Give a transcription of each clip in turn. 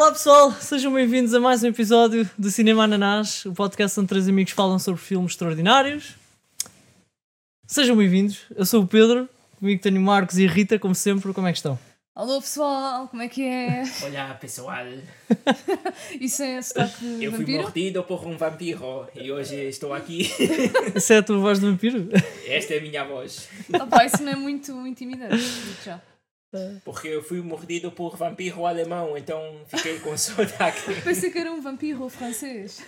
Olá pessoal, sejam bem-vindos a mais um episódio do Cinema Ananás, o podcast onde três amigos falam sobre filmes extraordinários. Sejam bem-vindos, eu sou o Pedro, comigo tenho Marcos e a Rita, como sempre, como é que estão? Alô pessoal, como é que é? Olá pessoal, Isso é sotaque de eu fui vampiro? mordido por um vampiro e hoje estou aqui. Essa é a tua voz de vampiro? Esta é a minha voz. Opa, isso não é muito intimidante, digo já. Porque eu fui mordido por vampiro alemão, então fiquei com sotaque. Pensei que era um vampiro francês.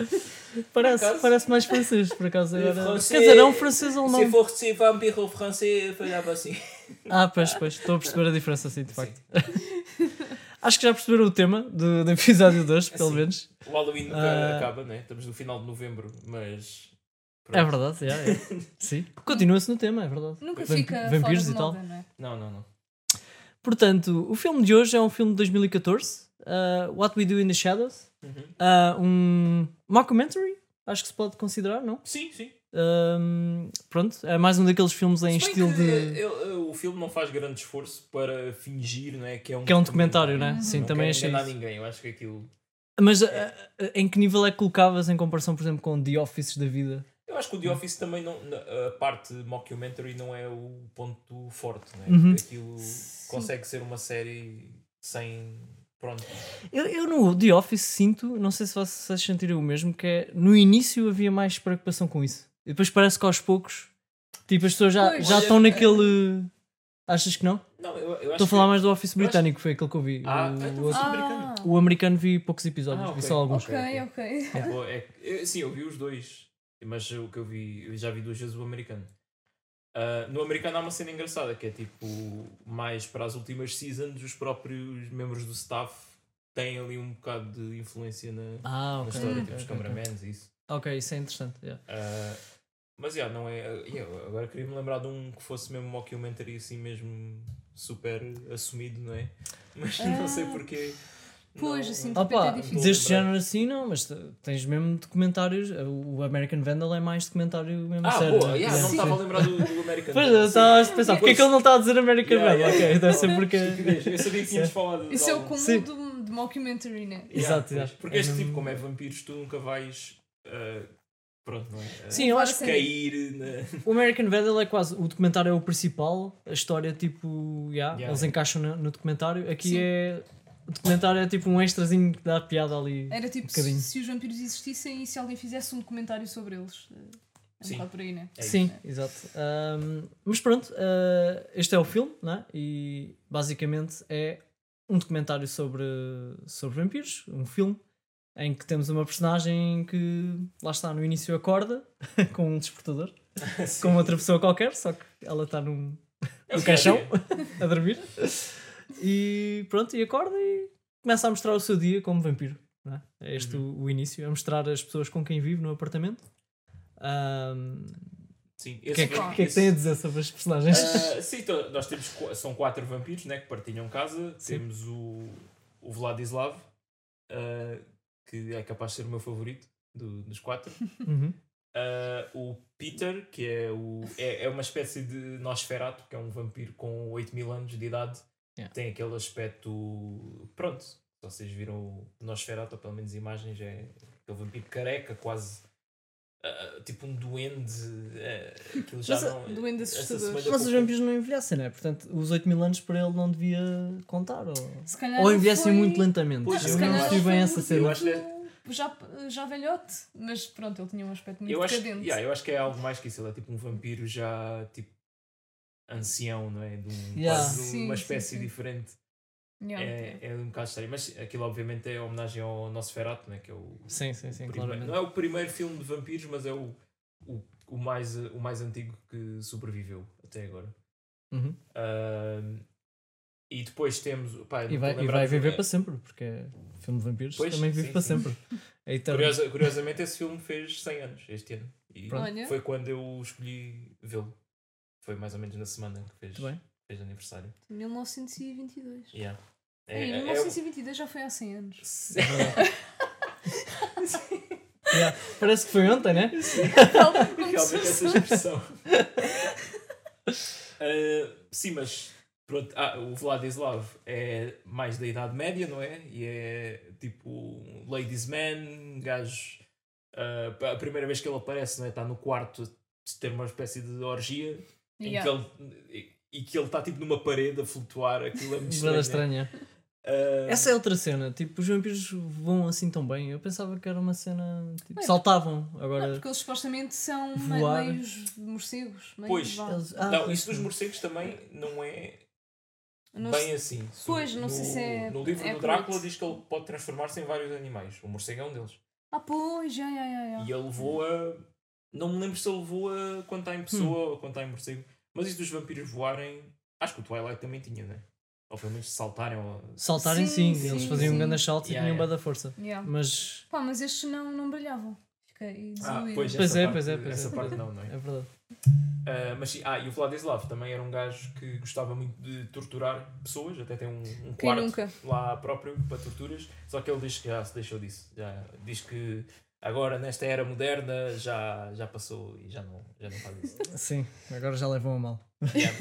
Parece, acaso? parece mais francês, por acaso. Agora... Francês- Quer dizer, é um francês Se alemão. fosse vampiro francês, falava assim. Ah, pois, pois, estou a perceber a diferença, sim, de facto. Acho que já perceberam o tema do, do episódio de hoje, pelo Sim. menos. O Halloween nunca Ah. acaba, né? Estamos no final de novembro, mas. É pronto. verdade, é, é. Sim. Continua-se no tema, é verdade. Nunca Vamp- fica vampiros fora de e tal. moda, não é? Não, não, não. Portanto, o filme de hoje é um filme de 2014, uh, What We Do in the Shadows. Uhum. Uh, um mockumentary, acho que se pode considerar, não? Sim, sim. Um, pronto, é mais um daqueles filmes em estilo de. ele- o filme não faz grande esforço para fingir não é, que é um Que é um documentário, né? Uhum. Sim, Não também achei. isso. ninguém, eu acho que aquilo. Mas uh, uh, em que nível é que colocavas em comparação, por exemplo, com The Office da vida? Eu acho que o The Office também não. A parte mockumentary não é o ponto forte, né? Uhum. Porque aquilo consegue ser uma série sem. Pronto. Eu, eu no The Office sinto, não sei se vocês sentiram o mesmo, que é no início havia mais preocupação com isso. E depois parece que aos poucos, tipo, as pessoas já, Pois. já Olha, estão é- naquele. Achas que não? Não, eu, eu acho Estou a falar que... mais do Office eu acho- britânico, foi aquele que eu vi. Ah, o, então o- americano. o americano vi poucos episódios, Ah, vi ok. só alguns. Ok. Ok, é eu- sim, eu vi os dois. Mas o que eu vi, eu já vi duas vezes o americano. Ah, no americano há uma cena engraçada que é tipo, mais para as últimas seasons, os próprios membros do staff têm ali um bocado de influência na, Ah, na ok. história, tipo os cameramans e isso. Ok, isso é interessante. yeah. Ah, mas já, não é. yeah, agora queria-me lembrar de um que fosse mesmo mockumentary assim mesmo super assumido, não é? Mas não sei Ah. Pois, não- assim, de repente Opa, é difícil. deste género assim não, mas tens mesmo documentários. O American Vandal é mais documentário mesmo Ah, sério. boa, né? yeah, não estava a lembrar do, do American. Pois, eu estava a pensar, porque é que ele não está a dizer American Yeah, Vandal? yeah, Ok, deve ser porque. Eu sabia que tínhamos falado de Isso é o Sim. do, de mockumentary, né? Yeah, Exato, pois. exato. Porque É este mesmo- tipo, como é vampiros, tu nunca vais. ah, pronto, não é? Ah, Sim, eu acho que cair na. o American Vandal é quase. O documentário é o principal, a história, tipo. Yeah, Yeah. Eles encaixam no, no documentário. Aqui Sim. é. O documentário é tipo um extrazinho que dá piada ali. Era tipo Um se, se os vampiros existissem e se alguém fizesse um documentário sobre eles. É um Sim. bocado por aí, né? É Sim, exato. Ahm, mas pronto, ah, este é o filme, né? E basicamente é um documentário sobre, sobre vampiros, um filme em que temos uma personagem que lá está no início acorda com um despertador, como outra pessoa qualquer, só que ela está num, É é, caixão é. a dormir e pronto, e acorda e começa a mostrar o seu dia como vampiro. não é? É este Uhum. o, o início, a mostrar as pessoas com quem vive no apartamento. Ahm, Sim, o que, é que, é que tem a dizer sobre as personagens? Ah, sim, então, nós temos são quatro vampiros né, que partilham casa. Sim. Temos o, o Vladislav, ah, que é capaz de ser o meu favorito do- dos quatro. Uhum. Ah, o Peter, que é, o, é, é uma espécie de Nosferatu, que é um vampiro com 8 mil anos de idade. Yeah. Tem aquele aspecto. Pronto, se vocês viram o Nosferatu, ou pelo menos imagens, é aquele vampiro careca, quase. ah, tipo um duende. ah, aquilo já Mas, não. duende essa assustador. Mas os vampiros não envelhecem, não é? Portanto, os 8 mil anos para ele não devia contar. Ou, Se calhar ou envelhecem foi- muito lentamente. Pois, eu não percebi bem essa Eu cena. acho que- Já, já velhote, mas pronto, ele tinha um aspecto muito Eu acho, decadente. yeah, eu acho que é algo mais que isso. Ele é tipo um vampiro já tipo ancião, não é? De um, Yeah. quase Sim, uma sim, espécie sim. diferente. Yeah. É, é um bocado estranho. Mas aquilo, obviamente, é homenagem ao Nosferatu, né? que é o. Sim, sim, sim, primeiro- não é o primeiro filme de vampiros, mas é o, o, o, mais, o mais antigo que sobreviveu até agora. Uhum. Ahm, e depois temos. Pá, E vai, e vai viver é, para sempre, porque é filme de vampiros Pois, também vive sim, para sim. sempre. É. Curiosa- curiosamente, esse filme fez 100 anos este ano. E Pronto. Foi quando eu escolhi vê-lo. Foi mais ou menos na semana que fez, Muito bem. fez aniversário. 1922. Yeah. Ei, É, é, 1922 já foi há 100 anos. É verdade. Yeah, Parece que foi ontem, né? Realmente essa expressão. Ah, sim, mas Pronto, ah, o Vladislav é mais da Idade Média, não é? E é tipo um ladies man, gajo. ah, a primeira vez que ele aparece, não é? Está no quarto de ter uma espécie de orgia Yeah. que ele, e, que ele está tipo numa parede a flutuar. Aquilo é muito estranho. né? estranha. Ah, Essa é outra cena. Tipo, os vampiros voam assim tão bem. Eu pensava que era uma cena. Tipo, Ué, saltavam. Não, Agora. porque eles supostamente são Voar. meios morcegos. Meios, Pois. eles- ah, não, pois, isso dos morcegos também não é Não bem assim. Pois, não no, sei se é- No livro é do Drácula correto. diz que ele pode transformar-se em vários animais. O morcego é um deles. Ah, pois, já, já, já, já. E ele voa. Não me lembro se ele voa quando está em pessoa ou quando está em morcego. Mas isso dos vampiros voarem. Acho que o Twilight também tinha, né? Ou pelo menos saltarem. Ou... Saltarem Sim, sim, eles sim, faziam sim. um grande salto e Yeah, tinham yeah. da força. Yeah. Mas Pá, mas estes não, não brilhavam. Fiquei Ah, pois, Pois essa é, parte, pois é, pois essa é. parte não, não é? é verdade. Ah, mas sim, ah, e o Vladislav também era um gajo que gostava muito de torturar pessoas, até tem um, um quarto nunca? lá próprio para torturas, só que ele diz que já se deixou disso. Já diz que agora nesta era moderna já, já passou e já não, já não faz isso. Sim, agora já levam a mal. Yeah.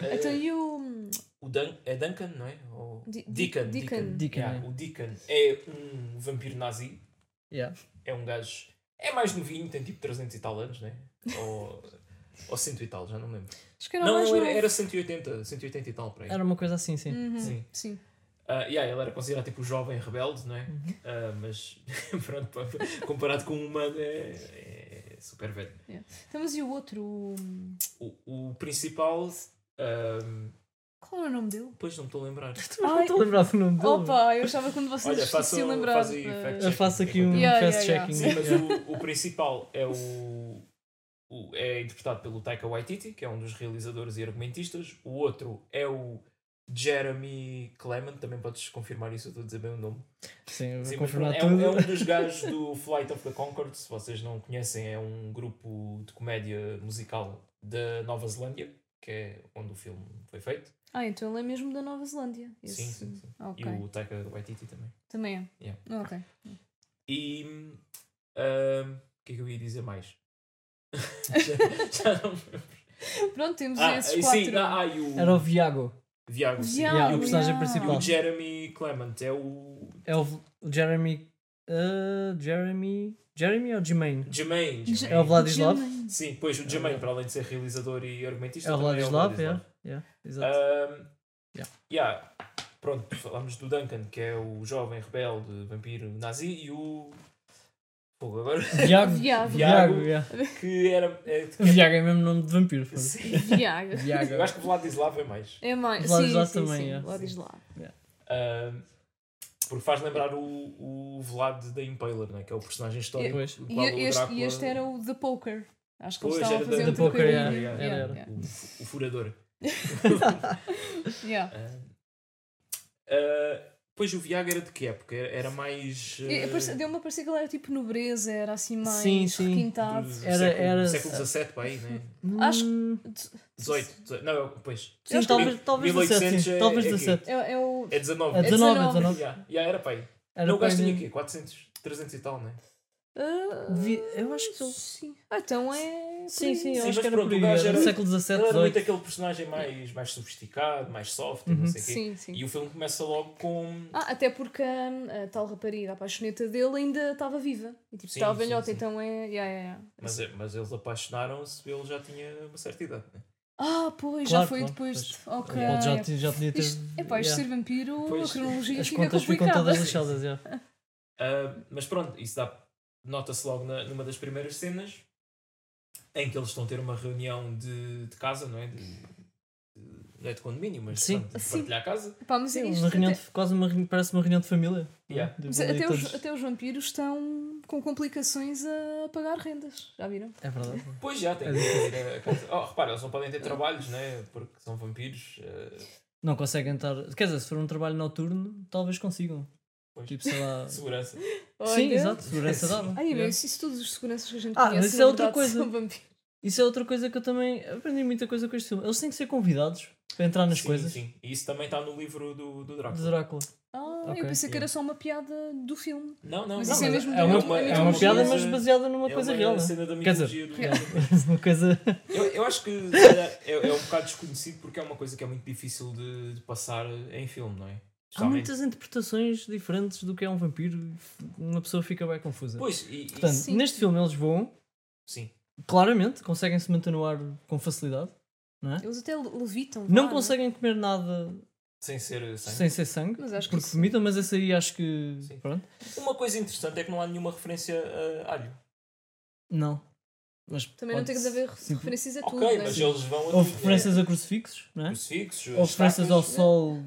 Ah, Então e o. o Dun é Duncan, não é? Ou... Di- Deacon. Deacon. Deacon, Yeah, é. O Deacon é um vampiro nazi, Yeah. é um gajo. É mais novinho, tem tipo 300 e tal anos, né? Ou, ou 100 e tal, já não me lembro. Acho que era Não, mais não, era, novo. era 180, 180 e tal para aí. Era uma coisa assim, sim. Uhum, Sim. sim. Ah, yeah, ele era considerado tipo o jovem rebelde, não é? Ah, mas pronto, comparado com um humano é, é super velho. Então, mas e o outro? o- O, o principal, ah, Qual era o nome dele? pois não me estou a lembrar. Não estou a lembrar do nome dele. Opa, eu achava que quando vocês Olha, se faço- iam lembrar. faz Eu faço aqui um Yeah, fast yeah, checking. Sim, mas Yeah. o, o principal é o, o- é interpretado pelo Taika Waititi, que é um dos realizadores e argumentistas. O outro é o Jeremy Clement, também podes confirmar isso, eu estou a dizer bem o nome. Sim, eu vou Sim, confirmar é, um- é um dos gajos do Flight of the Conchords, se vocês não conhecem, é um grupo de comédia musical da Nova Zelândia, que é onde o filme foi feito. Ah, então ele é mesmo da Nova Zelândia. Esse- Sim, sim, sim. Ok. E o Taika Waititi também. Também é. Yeah. Ok. E o que é que eu ia dizer mais? já, já não me lembro. Pronto, temos Ah, esses quatro. sim, ah, ah, e o Era o Viago. Viago, sim. Yeah, o personagem yeah. E principal. o Jeremy Clement é o É o, Jeremy. uh, Jeremy. Jeremy ou Jermaine? Jermaine. É o Vladislav? Jermaine. Sim, pois o Jermaine, para além de ser realizador e argumentista, É o Vladislav, é o é. Vladislav. Yeah. Pronto, falamos do Duncan, que é o jovem rebelde vampiro nazi, e o. Fogo, agora. Viago. Viago. Viago, Viago. que era. É, Viago é mesmo nome de vampiro. sim. Viago. Viago. Eu acho que o Vladislav é mais. É mais. Vladislav sim, sim, também, sim. é. Vladislav. Ahm, porque faz lembrar o, o Vlad da Impaler, né? que é o personagem histórico. Pois. do E qual este, Drácula- e este era o The Poker. Acho que eles Pois, estavam a fazer da- um The Poker, yeah, Yeah, era, yeah. O, o furador. Yeah. Ah, ah, pois o Viago era de que época? Era mais. Parece- Deu-me a parecer que ele era tipo nobreza, era assim mais Sim, sim. requintado. do Era- século, era- século XVII para aí, né? Acho- Hum, 18. 18 não, pois. Sim, acho que talvez, talvez 1800 17. Sim. é- Talvez é quê? 17. É, é o. É 19. É 19, é 19. 19. Yeah, yeah, era para aí. Era não, o gajo tinha o quê? 400, 300 e tal, né? Vi- Eu acho que. Sim. Ah, então é. Sim, sim, Sim, eu mas acho que era pronto, por o aí. gajo Era era- século XVII, era muito aquele personagem mais, mais sofisticado, mais soft, e não Uhum. sei o quê. Sim, sim. E o filme começa logo com. Ah, até porque hum, a, tal rapariga, a paixoneta dele, ainda estava viva. E tipo, Sim, estava sim, velhota, sim. então é. Yeah, yeah, yeah. Mas, é- mas eles apaixonaram-se, ele já tinha uma certa idade. Né? Ah, pois, Claro, já foi claro, depois. pois. de- Ok. Já, já podia ter. Isto, epá, isto yeah. ser vampiro, Pois. a cronologia As fica contas ficam todas lixadas. já. Ah, mas pronto, isso dá, nota-se logo na- numa das primeiras cenas em que eles estão a ter uma reunião de, de casa, não é? De, de, não é de condomínio, mas Sim. pronto, de Sim. partilhar a casa. Pá, mas Sim, isto uma reunião até, de- quase uma parece uma reunião de família. Yeah. De- mas até os, até os vampiros estão com complicações a pagar rendas. Já viram? É verdade. Pois já, tem É que ir a casa. Oh, repara, eles não podem ter trabalhos, né? Porque são vampiros. ah, Não conseguem estar. Quer dizer, se for um trabalho noturno, talvez consigam. Pois. Tipo, sei lá. segurança. Sim, Olha. exato, segurança dava. Ai, meu, isso, isso todos os seguranças que a gente Ah, conhece. mas isso é outra coisa. Isso é outra coisa que eu também aprendi muita coisa com este filme. Eles têm que ser convidados para entrar nas sim, coisas sim. E isso também está no livro do, do Drácula. Drácula. Ah, Ok. eu pensei que era só uma piada do filme. Não, não, Mas não, isso é mesmo é uma, do- é é mesmo uma do piada, mas baseada numa é coisa uma real. né? cena da mitologia do uma coisa. Eu, eu acho que é, é um bocado desconhecido porque é uma coisa que é muito difícil de, de passar em filme, não é? Há muitas interpretações diferentes do que é um vampiro. Uma pessoa fica bem confusa. Pois, e, Portanto, Sim. neste filme eles voam, sim. claramente, conseguem se manter no ar com facilidade. Não, é? Eles até levitam. não é? conseguem comer nada Sem ser sangue. sem ser sangue, Mas acho que porque isso- vomitam, mas esse aí acho que. Sim. Pronto. Uma coisa interessante é que não há nenhuma referência a alho. Não. Mas Também não tem que haver sim. referências a tudo. Ok, né? mas eles vão a Houve tudo, referências a crucifixos, não é, é? crucifixos, Houve referências ao sol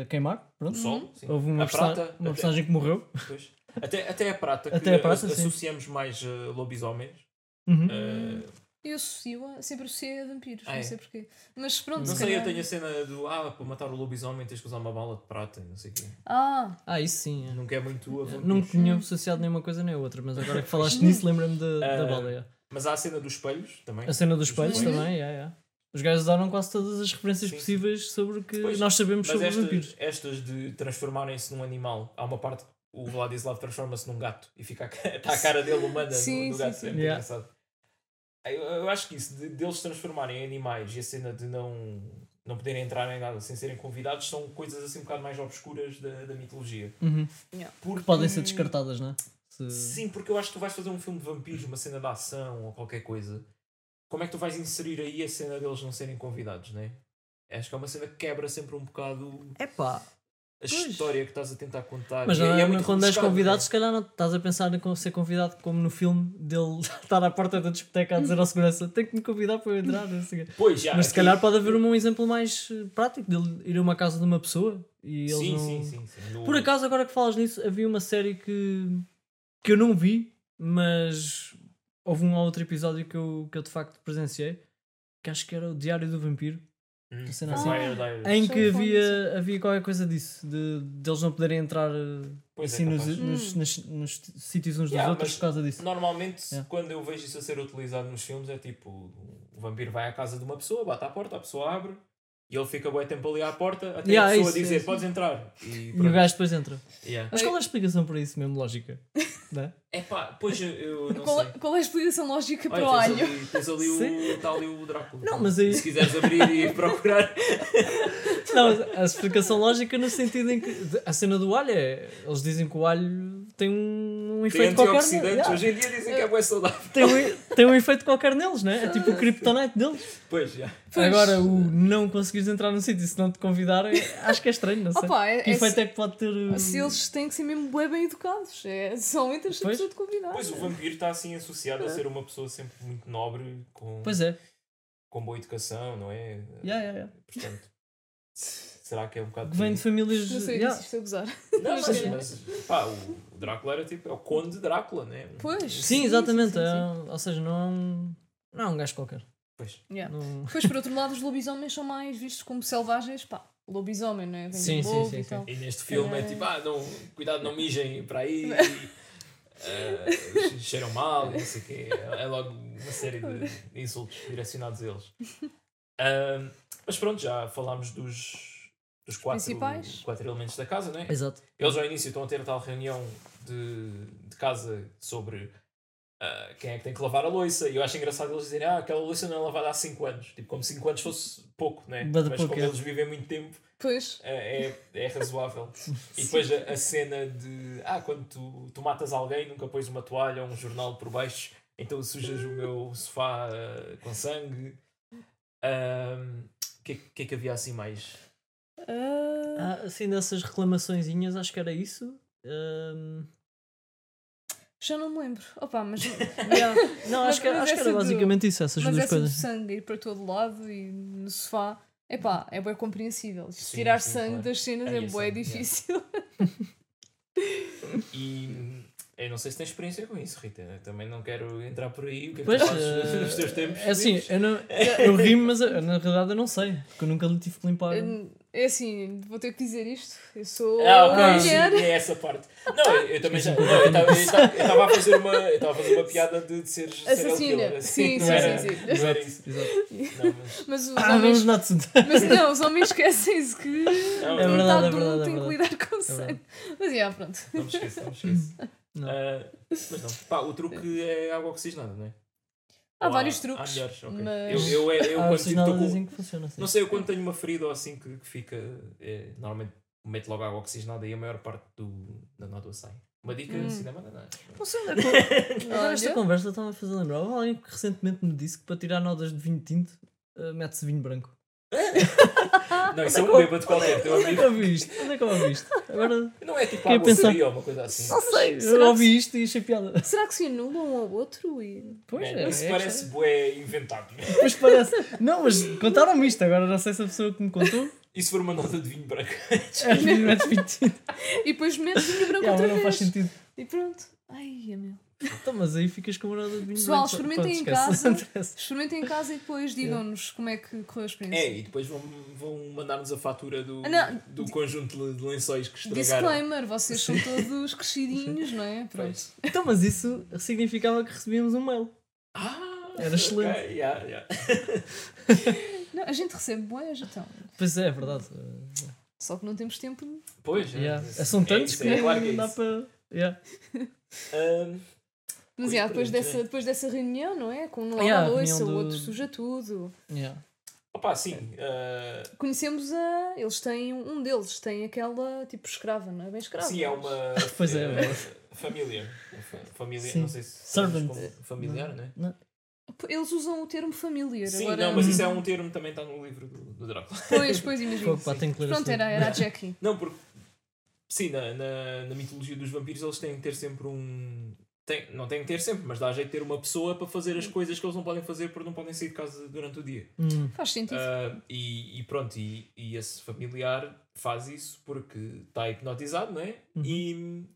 a queimar. o Pronto. sol, sim. Houve uma, a persa- prata, uma até- personagem que morreu. pois. Até, até a prata, que Até a prata, sim. associamos mais a lobisomens. Uhum. eh, Eu associo, a- sempre associei a vampiros, Ah, não é? sei porquê. Mas pronto, não se sei, eu calhar- tenho a cena do ah, para matar o lobisomem tens que usar uma bala de prata e não sei o quê. Ah, Ah, isso sim. é. Nunca é muito a vampiros. Não tinha associado nenhuma coisa nem outra, mas agora que falaste nisso, lembra-me da, da Ah, bala. É. Mas há a cena dos espelhos também. A cena dos Dos espelhos espelhos. também, é, é. Os gajos usaram quase todas as referências Sim, sim. possíveis sobre o que Pois, nós sabemos Mas sobre estas, vampiros. estas de transformarem-se num animal, há uma parte que o Vladislav transforma-se num gato e fica a, está a cara dele humana Sim, no, no sim, gato. sim. É muito Yeah. engraçado. Eu, eu acho que isso, de, deles se transformarem em animais e a cena de não, não poderem entrar em nada sem serem convidados, são coisas assim um bocado mais obscuras da, da mitologia. Uhum. Porque, Podem ser descartadas, não é? Se- Sim, porque eu acho que tu vais fazer um filme de vampiros, uma cena de ação ou qualquer coisa. Como é que tu vais inserir aí a cena deles não serem convidados, né? Acho que é uma cena que quebra sempre um bocado Epá, a Pois. história que estás a tentar contar. mas E- não, e é, muito quando és convidado, né? se calhar não estás a pensar em ser convidado como no filme dele estar à porta da discoteca a dizer ao segurança tem que me convidar para eu entrar. não. Pois, já, Mas se calhar pode haver um exemplo mais eh, prático dele ir a uma casa de uma pessoa e eles Sim, não... sim, sim, sim. No- Por acaso, agora que falas nisso, havia uma série que, que eu não vi, mas houve um ou outro episódio que eu, que eu de facto presenciei, que acho que era o Diário do Vampiro, Hum, assim. Diaries. em que havia, havia qualquer coisa disso, de, de eles não poderem entrar eh, Pois é, assim nos, capaz. nos, nos, nos sítios uns dos Yeah, outros mas por causa disso. Normalmente, Yeah. quando eu vejo isso a ser utilizado nos filmes, é tipo: o vampiro vai à casa de uma pessoa, bate à porta, a pessoa abre e ele fica bem tempo ali à porta até Yeah, a pessoa isso, dizer: isso. Podes entrar. E, E o gajo depois entra. Yeah. Mas qual é a explicação para isso mesmo, lógica? Não é? Epá, pois eu, eu não qual, sei. qual é a explicação lógica para o Olha, tens alho? ali, tens ali o, está ali o Drácula. Não, mas aí- Se quiseres abrir e procurar. Não, a explicação lógica no sentido em que a cena do alho é. Eles dizem que o alho tem um, um Tem efeito qualquer. antioxidantes. Yeah. Hoje em dia dizem que é bem saudável. tem, um, tem um efeito qualquer neles, né? É tipo o kryptonite deles. Pois, já. Pois. Agora, o não conseguires entrar no sítio se não te convidarem, acho que é estranho, não sei. Opa, é, que é efeito se, é que pode ter. se eles têm que ser mesmo bem, bem educados. É, só entras se a Pois. pessoa te convidar. Pois o vampiro está assim associado a ser uma pessoa sempre muito nobre, com, Pois é. com boa educação, não é? Yeah, yeah, yeah. Portanto, será que é um bocado. Que vem de famílias. Não sei yeah. se isto é gozar. Não, Mas mas, é. mas pá, o, Drácula era tipo. É o Conde Drácula, né? Pois. Sim, exatamente. sim, sim, é- ou seja, não é um. Não é um gajo qualquer. Pois. Yeah. Não- Depois, por outro lado, os lobisomens são mais vistos como selvagens. Pá, lobisomem, não é? Vem Sim, sim, sim, e sim. tal. E neste filme é É. tipo, ah, não, cuidado, não mijem para aí. eh, cheiram mal, e não sei o quê. É logo uma série de insultos direcionados a eles. Ahm, mas pronto, já falámos dos, dos quatro, Principais. quatro elementos da casa, não é? Exato. Eles ao início estão a ter tal reunião de, de casa sobre ah, quem é que tem que lavar a louça. E eu acho engraçado eles dizerem ah, aquela louça não é lavada há 5 anos. Tipo, como 5 anos fosse pouco, né? Mas pouco, como é. eles vivem muito tempo, Pois. é, é, é razoável. e depois a, a cena de ah, quando tu, tu matas alguém, nunca pões uma toalha ou um jornal por baixo, então sujas o meu sofá ah, com sangue. O que, que é que havia assim mais? Ah, assim, dessas reclamaçõezinhas, acho que era isso. Ahm, já não me lembro. Opa, mas, yeah. Não, Mas- acho que, acho que era do- basicamente isso, essas mas duas essa do coisas. sangue ir para todo lado e no sofá. Epá, é bem compreensível. Sim, Tirar sim, sangue claro. das cenas é é bem difícil. E eu não sei se tens experiência com isso, Rita. Eu também não quero entrar por aí. O que é que Pois, tu fazes eh, nos teus tempos? É assim, eu, não, eu rimo, mas eu, na realidade eu não sei, porque eu nunca lhe tive que limpar. É assim, vou ter que dizer isto. Eu sou Ah, uma ok, sim, mulher. é essa parte. Não, eu, eu também já. Não, eu estava- a fazer uma. Eu estava a fazer uma piada de, de seres Assassina. assim, Sim, sim, era- sim, sim. Não era isso. Exato. Não, mas. Mas os Ah, vamos homens. assunto. Mas não, os homens esquecem-se que Não, É verdade, é metade do verdade, mundo é tem que verdade. lidar com Não sei. Mas, yeah, pronto. Não me esqueço, não me esqueço. Não. Ah, mas não. Pá, o truque é água oxigenada, não é? Há Ou vários Há truques, melhores, ok. mas- Eu, eu, eu, eu ah, quando tipo, tô com- dizem que funciona assim. Não sei, eu quando tenho uma ferida ou assim que, que fica. é, normalmente meto logo água oxigenada e a maior parte do, da nódoa sai. Uma dica Hum. assim da banana. Não sei onde é que. Agora esta conversa está-me a fazer lembrar. Houve alguém que recentemente me disse que para tirar nodas de vinho tinto uh, mete-se vinho branco. Não, isso é um bêbado qualquer, Onde é que ouvi isto? Onde é que eu ouvi isto? Agora. Não é tipo água pensar- fria ou uma coisa assim. Não sei, eu ouvi isto e achei piada. Será que se anulam um ao outro? E... Pois Man, é. isso é parece bué inventado. Pois parece. Não, mas contaram-me isto. Agora não sei se a pessoa que me contou E se for uma nota de vinho branco? é de vinho vinho tinto. e depois metes vinho branco Yeah, outra mas não faz vez. sentido. E pronto. Ai, meu. Então, mas aí ficas com uma nota de vinho Pessoal, branco. experimentem Pronto, em casa. Não. Experimentem em casa e depois digam-nos como é que correu a experiência. É, e depois vão, vão mandar-nos a fatura do, Ah, não. do conjunto de lençóis que estragaram. Disclaimer, vocês são todos crescidinhos, não é? Pronto. Pois. Então, mas isso significava que recebíamos um mail. Ah, Era excelente. ok, yeah, yeah. Não, a gente recebe boas, então. Pois é, é verdade. Só que não temos tempo. Pois, é, Yeah. isso- São é tantos isso, que é claro que é dá para. Yeah. Ahm, Mas yeah, depois, dessa, é. depois dessa reunião, não é? Com um Yeah, louça, o do- outro suja tudo. Yeah. opa, sim. ah, Conhecemos a. Eles têm. Um deles tem aquela tipo escrava, não é bem escrava. sim, é uma Pois é, mas- família. Fa- Família, Sim. não sei se Servant. familiar? Não. Eles usam o termo familiar. Sim, agora... não, mas isso é um termo também está no livro do, do Drácula. Pois, pois, imagino. Pá, Pronto, era, era a Jackie. Não, porque sim, na, na, na mitologia dos vampiros eles têm que ter sempre um. Tem, não têm que ter sempre, mas dá jeito de ter uma pessoa para fazer as coisas que eles não podem fazer porque não podem sair de casa durante o dia. Hum. Faz sentido. Ah, e, e pronto, e, e esse familiar faz isso porque está hipnotizado, não é? Uhum. E,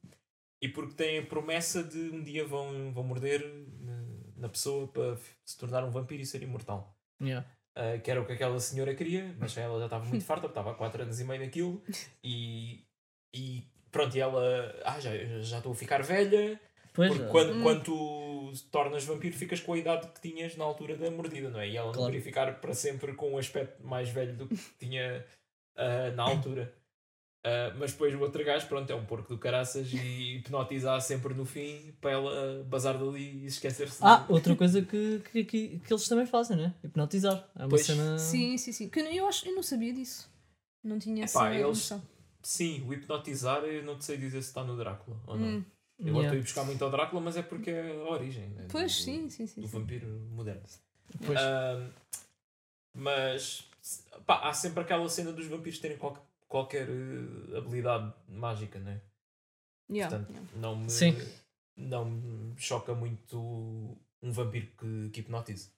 e porque tem a promessa de um dia vão, vão morder na, na pessoa para se tornar um vampiro e ser imortal. Yeah. Uh, que era o que aquela senhora queria, mas ela já estava muito farta, porque estava há 4 anos e meio naquilo, e, e pronto, e ela, ah, já, já estou a ficar velha, Pois porque é. quando, Hum. quando tu tornas vampiro ficas com a idade que tinhas na altura da mordida, não é? E ela não Claro. queria ficar para sempre com um aspecto mais velho do que tinha uh, na altura. Uh, mas depois o outro gajo, pronto, é um porco do caraças e hipnotizar sempre no fim para ela bazar dali e esquecer-se Ah, outra coisa que, que, que, que eles também fazem, né? Hipnotizar. É uma Pois. cena. Sim, sim, sim. Que eu, eu acho, eu não sabia disso. Não tinha Epá, essa eles- noção. Sim, o hipnotizar eu não te sei dizer se está no Drácula ou não. Hum. Eu Yeah. estou a ir buscar muito ao Drácula, mas é porque é a origem né, Pois, do, sim, sim, sim. do vampiro moderno. Pois. Ahm, mas pá, há sempre aquela cena dos vampiros terem qual- qualquer eh, habilidade mágica, né? Yeah, Portanto, yeah. não me, Sim. não me choca muito um vampiro que, que hipnotize.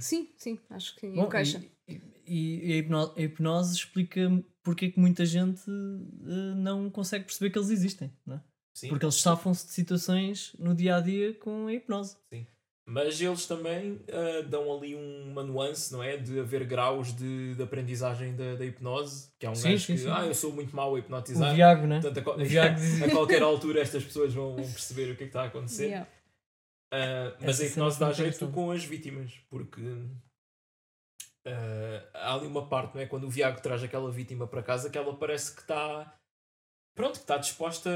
Sim, sim, acho que Bom, encaixa. E, e- e a, hipno- a hipnose explica porque é que muita gente eh, não consegue perceber que eles existem, não é? Sim. Porque eles safam-se de situações no dia a dia com a hipnose. Mas eles também ah, dão ali uma nuance, não é? De haver graus de, de aprendizagem da, da hipnose. Que é um Sim, gajo sim, que, sim. ah, eu sou muito mau a hipnotizar. O Viago, né? Portanto, a, Viago diz- a qualquer altura estas pessoas vão vão perceber o que é que está a acontecer. Yeah. Ah, mas Essa a hipnose cena dá jeito com as vítimas, porque ah, há ali uma parte, não é? Quando o Viago traz aquela vítima para casa, que ela parece que está. Pronto, que está disposta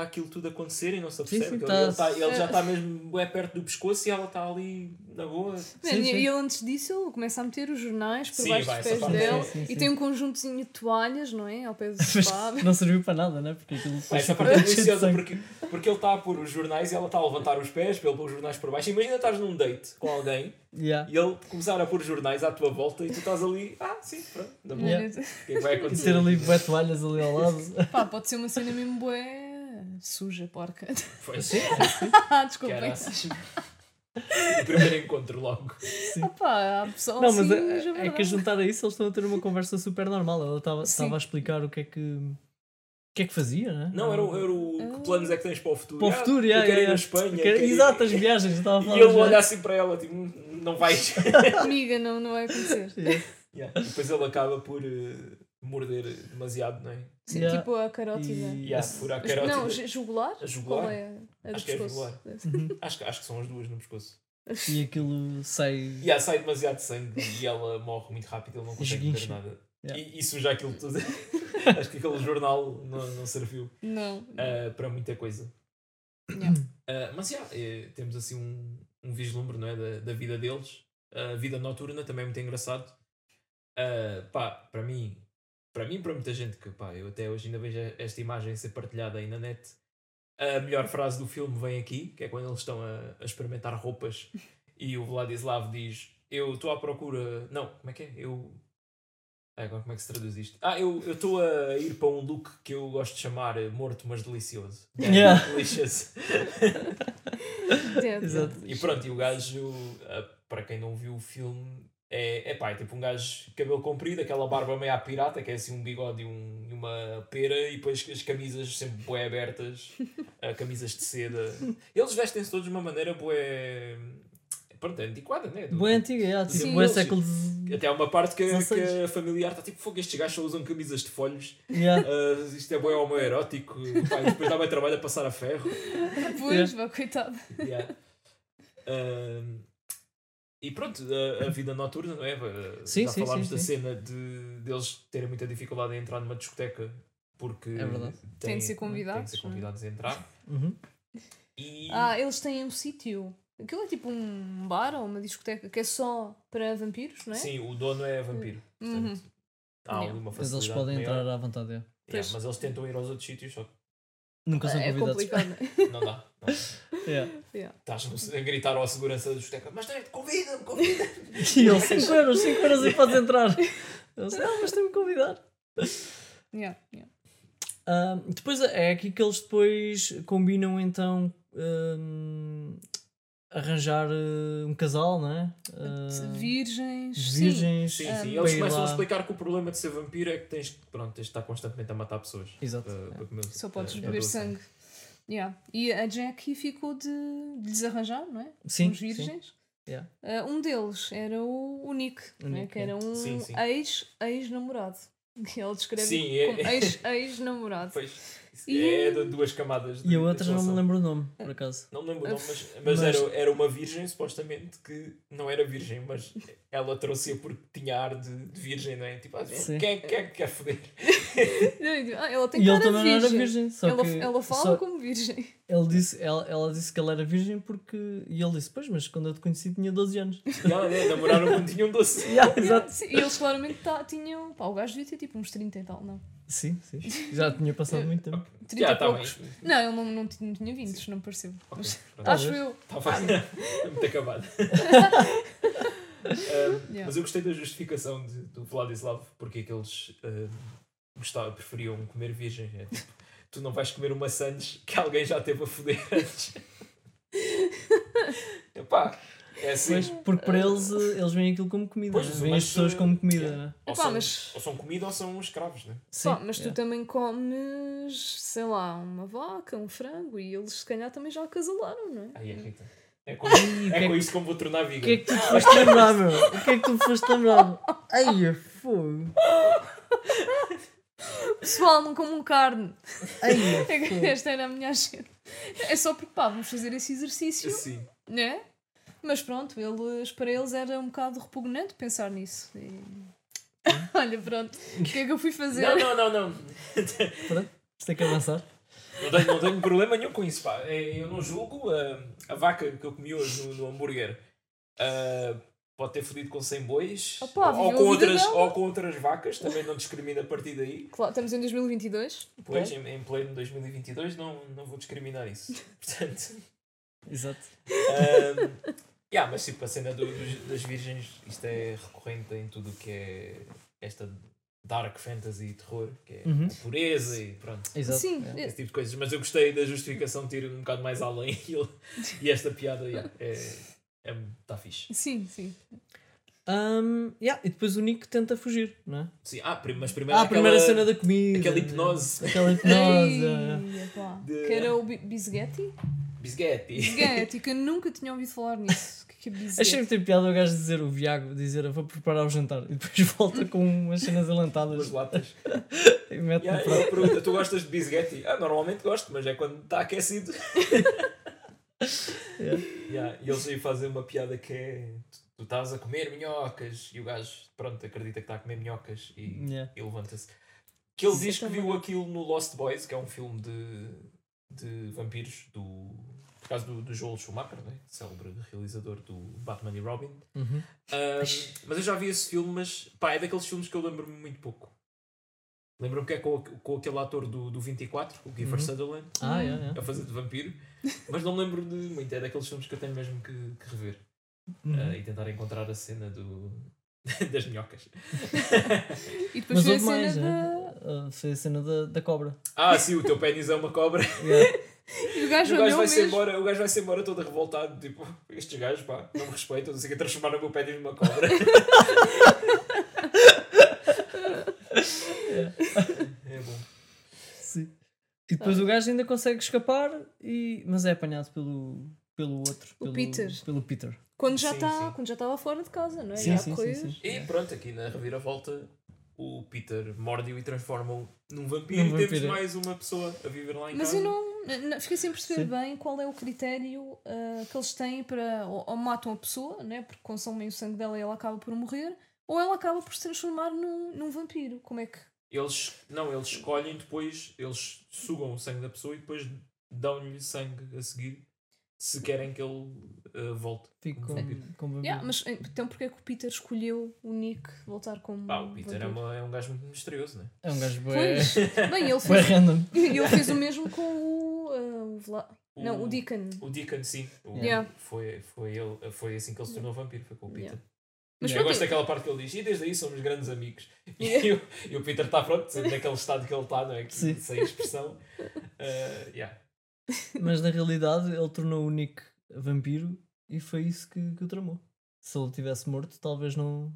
àquilo tudo acontecer e não se Sim, apercebe. sim, que tá- ele, tá- ele já está mesmo é perto do pescoço e ela está ali na boa. Man, Sim, e- sim. E ele antes disso ele começa a meter os jornais por Sim, baixo vai, dos pés sim, sim, e sim. tem um conjuntozinho de toalhas, não é? Ao pé do sofá. não serviu para nada, né? Porque aquilo depois Essa parte é deliciosa porque, porque ele está a pôr os jornais e ela está a levantar os pés para ele pôr os jornais por baixo. Imagina estás num date com alguém Yeah. e ele começar a pôr os jornais à tua volta e tu estás ali, ah, sim, pronto, na boa. Yeah. O que é que vai E acontecer? ter ali toalhas ali ao lado. Pá, pode ser uma cena mesmo bué suja, porca. Foi Sim, Ah, Desculpem. Caraças. O primeiro encontro logo. sim. Ah, pá, há pessoal Não, mas assim, é, já é que juntar a isso eles estão a ter uma conversa super normal. Ela estava a explicar o que é que o que é que fazia, né? Não, era, o- era o Ah. que planos é que tens para o futuro. Para o Ah, futuro, eu yeah, ir yeah, à Espanha. quero ir- Exato, as viagens, eu estava a E falar ele das olha assim para ela, tipo, "Hum, não vais. Amiga, não, não vai acontecer. Yeah. Yeah. E depois ele acaba por eh, morder demasiado, não é? Sim, Yeah. tipo a carótida. E- a furar a carótida. Não, ju- jugular? A jugular? Qual é? A do Acho que é jugular. Uhum. Acho, que- acho que são as duas no pescoço. E aquilo sai. E yeah, sai demasiado sangue e ela morre muito rápido, ele não consegue Esguincha. nada. Yeah. E, e suja aquilo tudo. Acho que aquele jornal não, não serviu Não. ah, para muita coisa. Yeah. Ah, mas já, eh, temos assim um, um vislumbre não é, da, da vida deles. A vida noturna também é muito engraçado. Ah, pá, para mim, para mim, para muita gente que pá, eu até hoje ainda vejo esta imagem ser partilhada aí na net. A melhor frase do filme vem aqui, que é quando eles estão a, a experimentar roupas e o Vladislav diz: Eu estou à procura. Não, como é que é? Eu. Ah, agora como é que se traduz isto? Ah, eu eu estou a ir para um look que eu gosto de chamar eh, morto, mas delicioso. Yeah. Delicious. Exato. E pronto, e o gajo, ah, para quem não viu o filme, é, é pá, é tipo um gajo de cabelo comprido, aquela barba meio à pirata, que é assim um bigode e, um- e uma pera, e depois as camisas sempre bué abertas, ah, camisas de seda. Eles vestem-se todos de uma maneira bué. Pronto, é antiquada, né? Do- Boa antiga, yeah, tipo, Eles- século. Até há uma parte que, que a familiar está tipo, fogo, estes gajos só usam camisas de folhos, Yeah. ah, isto é bué homoerótico, pá, e depois dá-me trabalho a passar a ferro. Pois, vá, coitado. Yeah. Ahm, e pronto, a, a vida noturna, não é? Sim, Já sim, falámos sim, da sim. cena de deles terem muita dificuldade em entrar numa discoteca porque É. Têm de ser têm convidados, de ser é? convidados a entrar. Uhum. E Ah, eles têm um sítio. Aquilo é tipo um bar ou uma discoteca que é só para vampiros, não é? sim, o dono é vampiro. Uhum. Portanto, há Yeah. ali uma Mas eles facilidade podem maior. entrar à vontade. Yeah, Pois. mas eles tentam ir aos outros sítios, só que Nunca são É convidados. complicado. né? não dá. Não dá. Yeah. Estás a gritar à segurança da discoteca, mas convida-me, convida-me. E ele 5 euros, 5 euros e podes entrar. Eles, ah, mas tem-me convidar. Yeah, yeah. Ah, depois é aqui que eles depois combinam então hum, arranjar eh, um casal, não é? Ah, Virgens. sim. virgens. Sim, Um, sim. para Eles começam a lá. explicar que o problema de ser vampiro é que tens, pronto, tens de estar constantemente a matar pessoas. Exato. para- é. para Só podes eh, beber sangue. Yeah. E a Jackie ficou de, de lhes arranjar, não é? Sim, Os sim. virgens. Yeah. Ah, um deles era o, o Nick, O é? Nick, que era um Sim, sim. ex- ex-namorado. que ele descreve Sim, é- como ex- ex-namorado. Pois, isso E- é de duas camadas. de- E a outra não me lembro o nome, por acaso. Não me lembro o nome, mas, mas, Mas- Era, era uma virgem, supostamente, que não era virgem, mas ela trouxe-a porque tinha ar de, de virgem, não é? Tipo, ah, quem, é- quem é que quer foder? Não, eu digo, ah, ela tem E ele cara também não era virgem. virgem. Só ela, que, ela fala só- como virgem. ele disse, ela, ela disse que ele era virgem porque. E ele disse: Pois, mas quando eu te conheci tinha 12 anos. E ela, né, namoraram quando tinham doce. Yeah, Yeah, exato. sim, e eles claramente tá- tinham. Pá, o gajo devia ter tipo uns 30 e tal, não. Sim, sim. Já tinha passado muito tempo. 30 Já, e tá poucos. bem. Não, ele não, não, tinha, não tinha 20, não me pareceu. Ok, Mas pronto. acho Talvez. eu. Estava muito acabado. Um, Yeah. Mas eu gostei da justificação de, do Vladislav, porque é que eles um, gostavam, preferiam comer virgem. É tipo, tu não vais comer uma sandes que alguém já teve a foder antes. Epá, é assim. Pois, porque para eles, eles veem aquilo como comida. Pois, mas- Veem as pessoas como comida. yeah. né? Ou, Epá, são, mas- ou são comida ou são escravos, né? Sim, Pá, mas tu yeah. também comes, sei lá, uma vaca, um frango e eles se calhar também já acasalaram, não é? Aí é Rita. É com, o que é é com que- isso como vou tornar O vegan. que é que tu te foste lembrar, meu? O que é que tu te foste lembrar? Ai, é fogo. Pessoal, não comam carne. Ai, é. Esta era a minha agenda. É só porque pá, vamos fazer esse exercício, Sim. né? Mas pronto, eles, para eles era um bocado repugnante pensar nisso. E- Olha, pronto, o que é que eu fui fazer? Não, não, não, não. Pronto, tem que avançar. Não tenho, não tenho problema nenhum com isso, pá. É, Eu não julgo a, a vaca que eu comi hoje no, no hambúrguer. ah, pode ter fodido com 100 bois. Opa, ou, com outras, ou com outras vacas, também não discrimina a partir daí. Claro, estamos em 2022. Pois, em, em pleno 2022, não, não vou discriminar isso. Portanto. Exato. Um, yeah, mas tipo, a cena do- dos- das virgens, isto é recorrente em tudo o que é esta dark fantasy e terror, que é Uhum. a pureza e pronto. Exato. Sim, é. Esse tipo de coisas. Mas eu gostei da justificação de ir um bocado mais além e, e esta piada yeah, é, é, tá fixe. Sim, sim. Um, yeah, e depois o Nick tenta fugir, não é? Sim, ah, mas primeiro Ah, a primeira aquela- cena da comida. aquela hipnose. Aquela hipnose. é. Ei, epá. De- Que era o Bi- Bisguete. Bisgetti, que eu nunca tinha ouvido falar nisso. Que é que é Achei que tem piada o gajo dizer, o Viago, dizer vou preparar o jantar e depois volta com umas cenas alantadas latas. e mete Yeah, no prato. pergunta: tu gostas de bisguete? Ah, normalmente gosto, mas é quando está aquecido. Yeah. Yeah, E eles aí fazem uma piada que é: tu, estás a comer minhocas e o gajo, pronto, acredita que está a comer minhocas e, Yeah. e levanta-se. Que ele Sim, diz que também. viu aquilo no Lost Boys, que é um filme de, de vampiros do, causa do, do Joel Schumacher, né? célebre realizador do Batman e Robin. Uhum. Ahm, mas eu já vi esse filme, mas pá, é daqueles filmes que eu lembro-me muito pouco. Lembro-me que é com, com aquele ator do, do 24, o Kiefer Uhum. Sutherland, Ah, yeah, yeah. a fazer de vampiro, mas não lembro de muito. É daqueles filmes que eu tenho mesmo que, que rever Uhum. ah, e tentar encontrar a cena do, das minhocas. E depois Mas foi a mais, da. né? Ah, foi a cena da, da cobra. Ah, sim, o teu pênis é uma cobra. Yeah. E o E gajo o gajo vai-se mesmo. embora, o gajo vai-se embora todo revoltado, tipo, estes gajos, pá, não me respeitam, não sei o que, transformaram o meu pênis numa cobra. é bom. Sim. E depois o gajo ainda consegue escapar, e... mas é apanhado pelo, pelo outro. O pelo, Peter. Pelo Peter. Quando já Sim, está sim. quando já estava fora de casa, não é? Sim, Já sim, sim, sim. E pronto, aqui na reviravolta, o Peter morde-o e transforma-o num vampiro. Num e temos mais uma pessoa a viver lá em Mas casa. eu não, não- fiquei sem perceber Sim. bem qual é o critério ah, que eles têm para. Ou, ou matam a pessoa, né? porque consomem o sangue dela e ela acaba por morrer, ou ela acaba por se transformar num, num vampiro. Como é que. Eles, não, eles escolhem depois, eles sugam o sangue da pessoa e depois dão-lhe sangue a seguir se querem que ele eh, volte. Fico como com, vampiro. com vampiro. Yeah, mas então porque é que o Peter escolheu o Nick voltar como. Pá, o Peter é, uma- é um gajo muito misterioso, né? É um gajo bem, Pois. Bem, ele fez, random. ele fez o mesmo com o. ah, o Vla... Não, o Deacon. O Deacon, sim. O- Yeah. foi, foi, ele, foi assim que ele se tornou vampiro, foi com o Peter. Yeah. Mas eu gosto daquela parte que ele diz, e desde aí somos grandes amigos. Yeah. E, o, e o Peter está pronto, naquele estado que ele está, não é? Que, sem expressão. Eh, yeah. Mas na realidade ele tornou o Nick vampiro e foi isso que, que o tramou. Se ele tivesse morto, talvez não.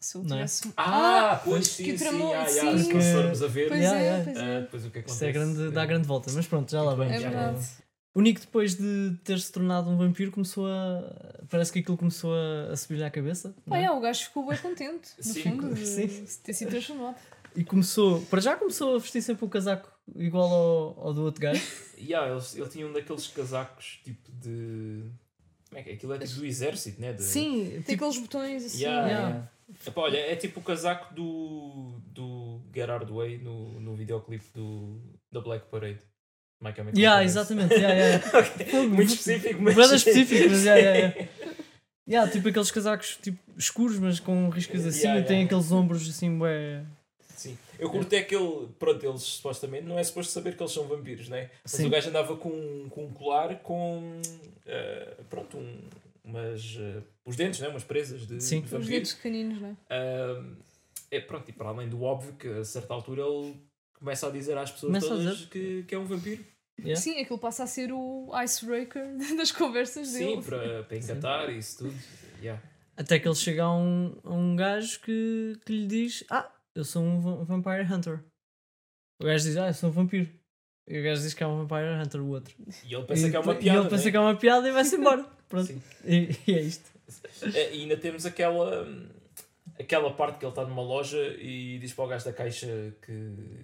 se eu Não é? tivesse. Ah, pois que sim, sim, tramou, ah, sim. yeah, se nós formos a ver, Pois Yeah, é, yeah. pois é. depois o que acontece. Isto é grande, dá eh, grande volta. Mas pronto, já lá vamos. bem, É verdade. O Nick, depois de ter se tornado um vampiro, começou a. Parece que aquilo começou a, a subir-lhe à cabeça. não é? é, o gajo ficou bem contente, no Sim, fundo, de, sim. de ter sido transformado. E começou. Para já começou a vestir sempre o casaco igual ao, ao do outro gajo. Yeah, ele, ele tinha um daqueles casacos tipo de. Como é que é? Aquilo é tipo do exército, né? De... Sim, Tem tipo. aqueles botões assim. Yeah, Yeah. yeah. Epá, olha, é tipo o casaco do, do Gerard Way no, no videoclipe do, da Black Parade. My Chemical Yeah, Romance. exatamente. Yeah, yeah. Ok, Muito específico, mas. Boeda específico, mas yeah, yeah, yeah. Yeah, tipo aqueles casacos tipo, escuros, mas com riscos assim, Yeah, e tem yeah. aqueles ombros assim, bué. Sim. Eu curto é que ele, pronto, eles supostamente não é suposto saber que eles são vampiros, né? Mas Sim. o gajo andava com, com um colar com. eh, pronto, um, umas. eh, os dentes, né? Umas presas de, Sim. de Os vampiro. dedos pequeninos, não é? Ahm, é pronto, e para além do óbvio que a certa altura ele começa a dizer às pessoas Começa todas que, que é um vampiro. Yeah. Sim, aquilo passa a ser o icebreaker das conversas Sim, dele. para, para engatar e isso tudo. Yeah. Até que ele chega a um, a um gajo que, que lhe diz: Ah, eu sou um va- Vampire Hunter. O gajo diz: Ah, eu sou um vampiro. E o gajo diz que é um Vampire Hunter, o outro. E ele pensa e, que é uma e piada. ele pensa né? que é uma piada e vai-se embora. Pronto. Sim. E, e é isto. É, E ainda temos aquela. Aquela parte que ele está numa loja e diz para o gajo da caixa que,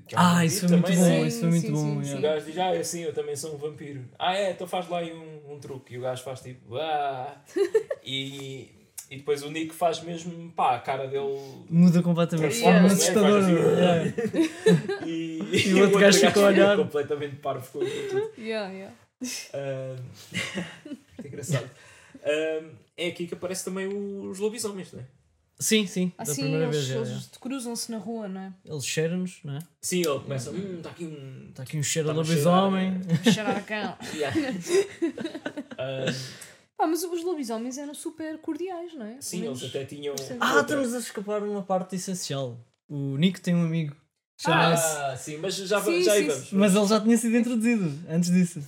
que é um Ah, vampiro isso foi muito também, bom. né? Sim, Isso foi muito sim, bom. sim, E yeah. o gajo diz, ah, é assim, eu também sou um vampiro. Ah, é, então faz lá aí um, um truque. E o gajo faz tipo, ah. e, e depois o Nick faz mesmo, pá, a cara dele. Muda completamente. Yeah. Assim, yeah. E, E o outro gajo fica a olhar. completamente parvo com tudo. Yeah, yeah. Ah, muito engraçado. Ah, é aqui que aparece também os lobisomens, não é? Sim, sim. Da Assim, primeira eles, vez. eles cruzam-se na rua, não é? Eles cheiram-nos, não é? Sim, ele começa, hum, está aqui um. Está aqui um cheiro de Está-me a lobisomem. Cheirar a cão. Ah, Pá, mas os lobisomens eram super cordiais, não é? sim, eles até tinham. Percebe? Ah, outra- estamos a escapar uma parte essencial. O Nick tem um amigo. Ah, sim, mas já, Sim, já aí sim, vamos. Mas ele já tinha sido introduzido antes disso.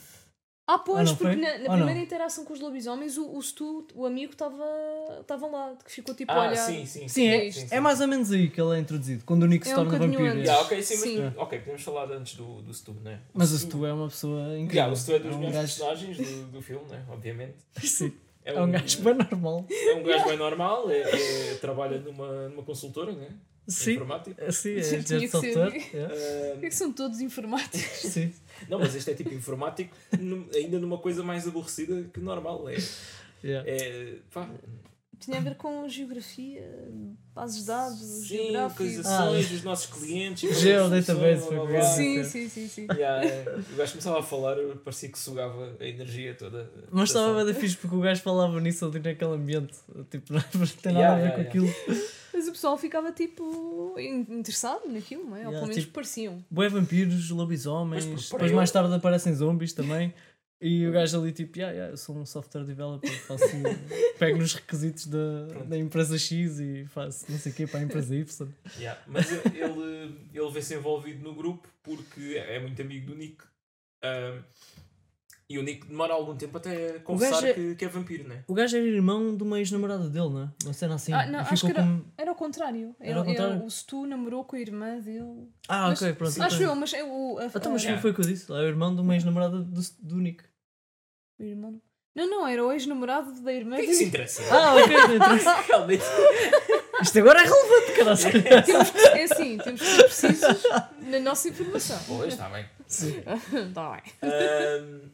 Ah, pois, Ah, porque foi? na, na primeira não? interação com os lobisomens, o, o Stu, o amigo, estava lá, que ficou tipo a Ah, olhar. sim, sim. Sim, é, sim, é mais ou menos aí que ele é introduzido. Quando o Nick se É um torna bocadinho vampiro. é. Yeah, ok, sim, mas Sim. ok, podemos falar antes do, do Stu, né? Mas o Stu é uma pessoa incrível. Yeah, o Stu é dos um melhores gajo... personagens do, do filme, né? Obviamente. Sim, é um gajo bem normal. é um gajo bem normal, é, é- trabalha numa, numa consultora, né? Sim, Informática. sim, é Tinha engenheiro de software. Ah, Por que são todos informáticos? Sim. não, mas este é tipo informático, num- ainda numa coisa mais aborrecida que normal. É, Yeah. é, pá, Tinha a ver com geografia, bases de dados, Sim, geográficos. localizações dos nossos clientes. Geo blá, database, foi blá, o que blá. eu Sim, sim, sim, sim. Yeah, é. o gajo começava a falar, parecia que sugava a energia toda. Mas estava bem da fixe porque o gajo falava nisso ali naquele ambiente. Tipo, não tem nada Yeah, a ver yeah, com aquilo. Mas o pessoal ficava tipo in- interessado naquilo, não é? Ou Yeah, pelo menos tipo- pareciam. Bué vampiros, lobisomens, Mas, depois eu- mais tarde aparecem zombies também. E o gajo ali tipo, yeah, yeah, eu sou um software developer, faço, pego nos requisitos da, Pronto. da empresa X e faço não sei o quê para a empresa Y. Yeah, Mas ele, ele vê-se envolvido no grupo porque é muito amigo do Nick. Ahm, e o Nick demora algum tempo até confessar é- que, que é vampiro, né? O gajo era irmão de uma ex-namorada dele, não é? Uma cena assim. Ah, não, acho que era- como- Era o contrário. Era ao Ele- ele- contrário? o Stu namorou com a irmã dele. Ah, Mas- ok, pronto. Acho então. eu, mas é o. A, Então, mas Yeah. foi o que eu disse. É o irmão de uma ex-namorada do, do Nick. o irmão. Não, não, era o ex-namorado da irmã O que é que dele. se interessa? Ah, ok, não interessa. Realmente. Isto agora é relevante, caralho. Temos que- é assim, temos que ser precisos na nossa informação. Pois, está bem. Tá bem. Ahm,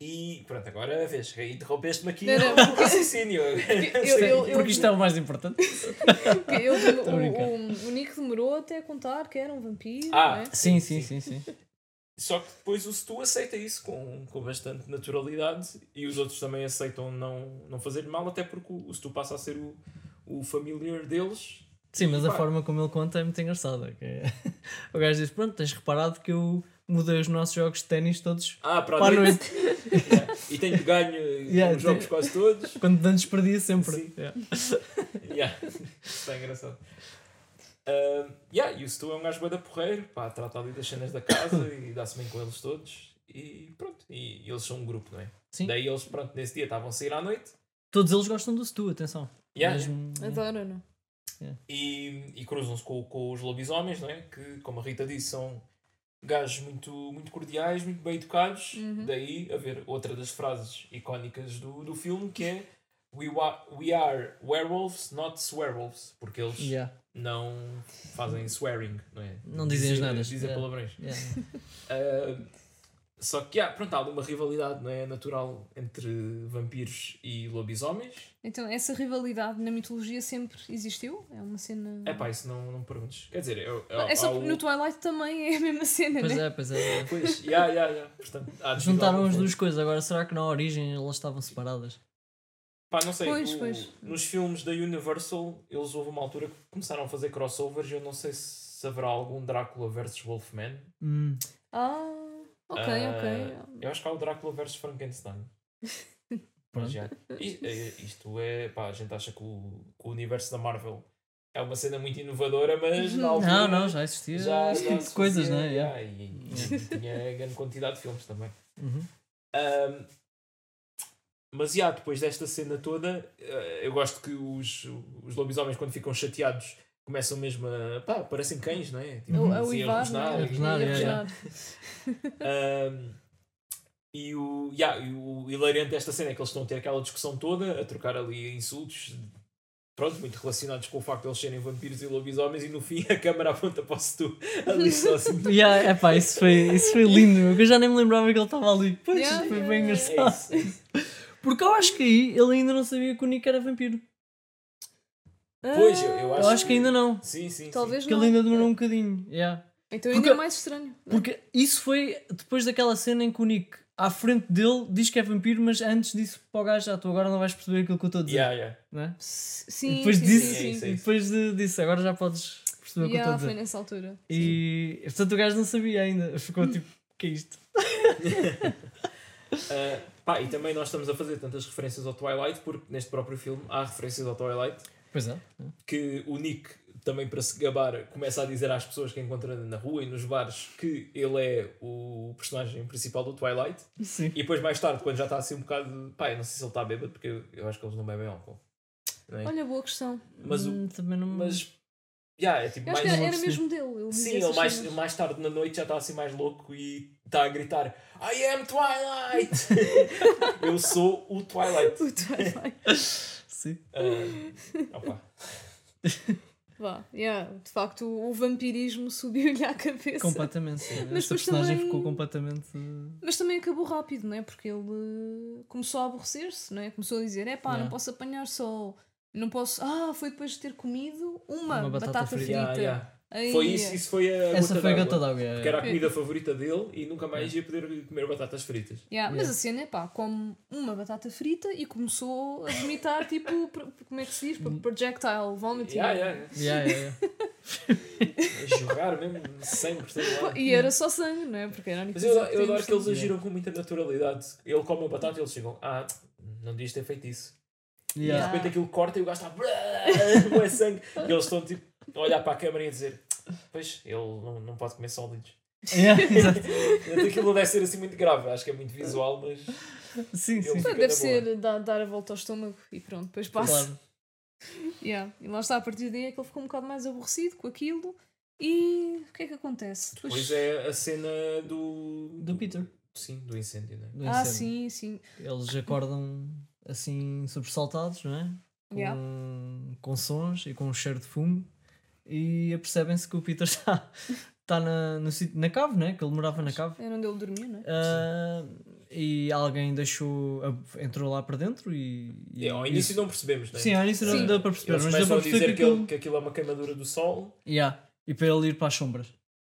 e pronto, agora vês, aí interrompeste-me aqui Não, não, porque- raciocínio. eu- eu- eu- Porque isto é o mais importante. Brincar. o, o, o Nick demorou até a contar que era um vampiro. Ah, não é? Sim, sim, sim, sim. Só que depois o Stu aceita isso com, com bastante naturalidade e os outros também aceitam não, não fazer mal, até porque o Stu passa a ser o, o familiar deles. Sim, mas a Pá. forma como ele conta é muito engraçada. que é- O gajo diz: Pronto, tens reparado que eu mudei os nossos jogos de ténis todos Ah, para a para a noite. noite. Yeah. E tenho ganho Yeah, os jogos tem- quase todos. Quando antes perdia sempre. Sim. Yeah. Yeah. Isso é engraçado. Ah, yeah, e o Stu é um gajo bué da porreiro, pá, trata ali das cenas da casa e dá-se bem com eles todos. E pronto, e eles são um grupo, não é? Sim. Daí eles, pronto, nesse dia estavam a sair à noite. Todos eles gostam do Stu, atenção. Yeah, Mesmo- Adoro, não? e, e cruzam-se com, com os lobisomens, não é? que, como a Rita disse, são gajos muito, muito cordiais, muito bem educados. Uhum. Daí haver outra das frases icónicas do, do filme que é we, wa- we are werewolves, not swearwolves, porque eles Yeah. não fazem swearing, não é? Não dizem as Dizem- neiras, Dizem yeah. palavrões. Yeah. Ah, só que, yeah, pronto, há ali uma rivalidade não é, natural entre vampiros e lobisomens. Então, essa rivalidade na mitologia sempre existiu? É uma cena. É pá, isso não, não me perguntes. Quer dizer, eu, eu, é só há porque o- no Twilight também é a mesma cena, Pois né? é, pois é. Pois, yeah, yeah, yeah. Portanto, há Juntaram as duas coisas. Agora, será que na origem elas estavam separadas? Pá, não sei, Pois, o- pois. nos filmes da Universal, eles houve uma altura que começaram a fazer crossovers e eu não sei se haverá algum Drácula versus Wolfman. Hum. Ah, ok, Ah, ok. Eu acho que há o Drácula versus Frankenstein. Pronto. Já, é- isto é, pá, a gente acha que o, que o universo da Marvel é uma cena muito inovadora, mas na altura Não, não, já existia já, já se coisas, fazia, né? Yeah. yeah, e, e tinha grande quantidade de filmes também. Uhum. Ahm, mas já, depois desta cena toda, eh, eu gosto que os, os lobisomens, quando ficam chateados, começam mesmo a. pá, parecem cães, não é? Tipo, A, a assim, uivar, a é? E a e o, yeah, e o hilariante desta cena é que eles estão a ter aquela discussão toda, a trocar ali insultos, pronto, muito relacionados com o facto de eles serem vampiros e lobisomens, e no fim a câmara aponta para o Stu ali só assim. Yeah, epá, isso foi, isso foi lindo, eu já nem me lembrava que ele estava ali. Pois, Yeah, foi yeah, bem yeah. É engraçado. isso, é isso. Porque eu acho que aí ele ainda não sabia que o Nick era vampiro. Pois, eu- eu Eu Acho acho que ainda não. Sim, sim. Talvez Porque não. ele ainda demorou um bocadinho. Yeah. Então ainda Porque- é mais estranho. Porque isso foi depois daquela cena em que o Nick, à frente dele, diz que é vampiro, mas antes disse para o gajo: ah, tu agora não vais perceber aquilo que eu estou a dizer. Yeah, yeah. Não é? E Sim, depois sim, disse, sim, sim. é e depois de- disse: agora já podes perceber o que eu estou Yeah, a foi dizer. nessa altura. E portanto o gajo não sabia ainda. Ficou tipo: o que é isto? Uh, pá, e também nós estamos a fazer tantas referências ao Twilight, porque neste próprio filme há referências ao Twilight, Pois é. que o Nick, também para se gabar, começa a dizer às pessoas que encontra na rua e nos bares que ele é o personagem principal do Twilight. Sim. E depois, mais tarde, quando já está assim um bocado. Pá, eu não sei se ele está bêbado, porque eu, eu acho que eles não bebem álcool. Não é? Olha, boa questão. Mas, o, Hum, também não. mas yeah, é tipo Eu acho mais. era, era mesmo dele. Ele Sim, ele mais, cenas. mais tarde na noite já está assim mais louco e está a gritar I am Twilight! eu sou o Twilight. O Twilight. Sim. Ah, opa. Vá, yeah, de facto o vampirismo subiu-lhe à cabeça. Completamente. sim. Mas Esta personagem também- ficou completamente. Mas também acabou rápido, não é? Porque ele eh, começou a aborrecer-se, não é? Começou a dizer: é pá, Yeah. não posso apanhar sol, não posso. Ah, foi depois de ter comido uma, Uma batata batata, frita. frita. Yeah, yeah. Aí, Foi isso, isso foi a Essa gota foi a gota d'água. é. Porque era a comida favorita dele e nunca mais ia poder comer batatas fritas. Yeah, Mas Yeah. a cena é pá, come uma batata frita e começou a vomitar, tipo, como é que se diz? Pro- Projectile vomiting. Yeah, yeah, Yeah, yeah, yeah. yeah. A jogar mesmo sangue por todo lado. E era só sangue, não é? Porque era a única Mas eu, coisa eu adoro que eles agiram com muita naturalidade. Ele come a batata e eles chegam, ah, não devias ter feito isso. E de Yeah. repente aquilo corta e o gajo está com é sangue. E eles estão tipo olhar para a câmara e a dizer, pois, ele não, não pode comer sólidos. Yeah. Portanto, Aquilo não deve ser assim muito grave. Acho que é muito visual, mas. Sim, sim. Deve ser dar, dar a volta ao estômago e pronto, depois passa. Claro. Yeah. E lá está, a partir daí é que ele ficou um bocado mais aborrecido com aquilo. E o que é que acontece? Depois- Pois é a cena do. Do Peter. Sim, do incêndio, né? do Ah, incêndio. sim, sim. Eles acordam assim sobressaltados, não é? Com, Yeah. com sons e com um cheiro de fumo e apercebem-se que o Peter está, está na, no sítio- na cave, né? Que ele morava na cave. Era onde ele dormia, não é? Ah, e alguém deixou, entrou lá para dentro e. e É, ao início isso- não percebemos, né? Sim, ao início Sim. não dá para perceber, Eles mas começam a dizer que, que, ele- que aquilo é uma queimadura do sol. Yeah. E para ele ir para as sombras.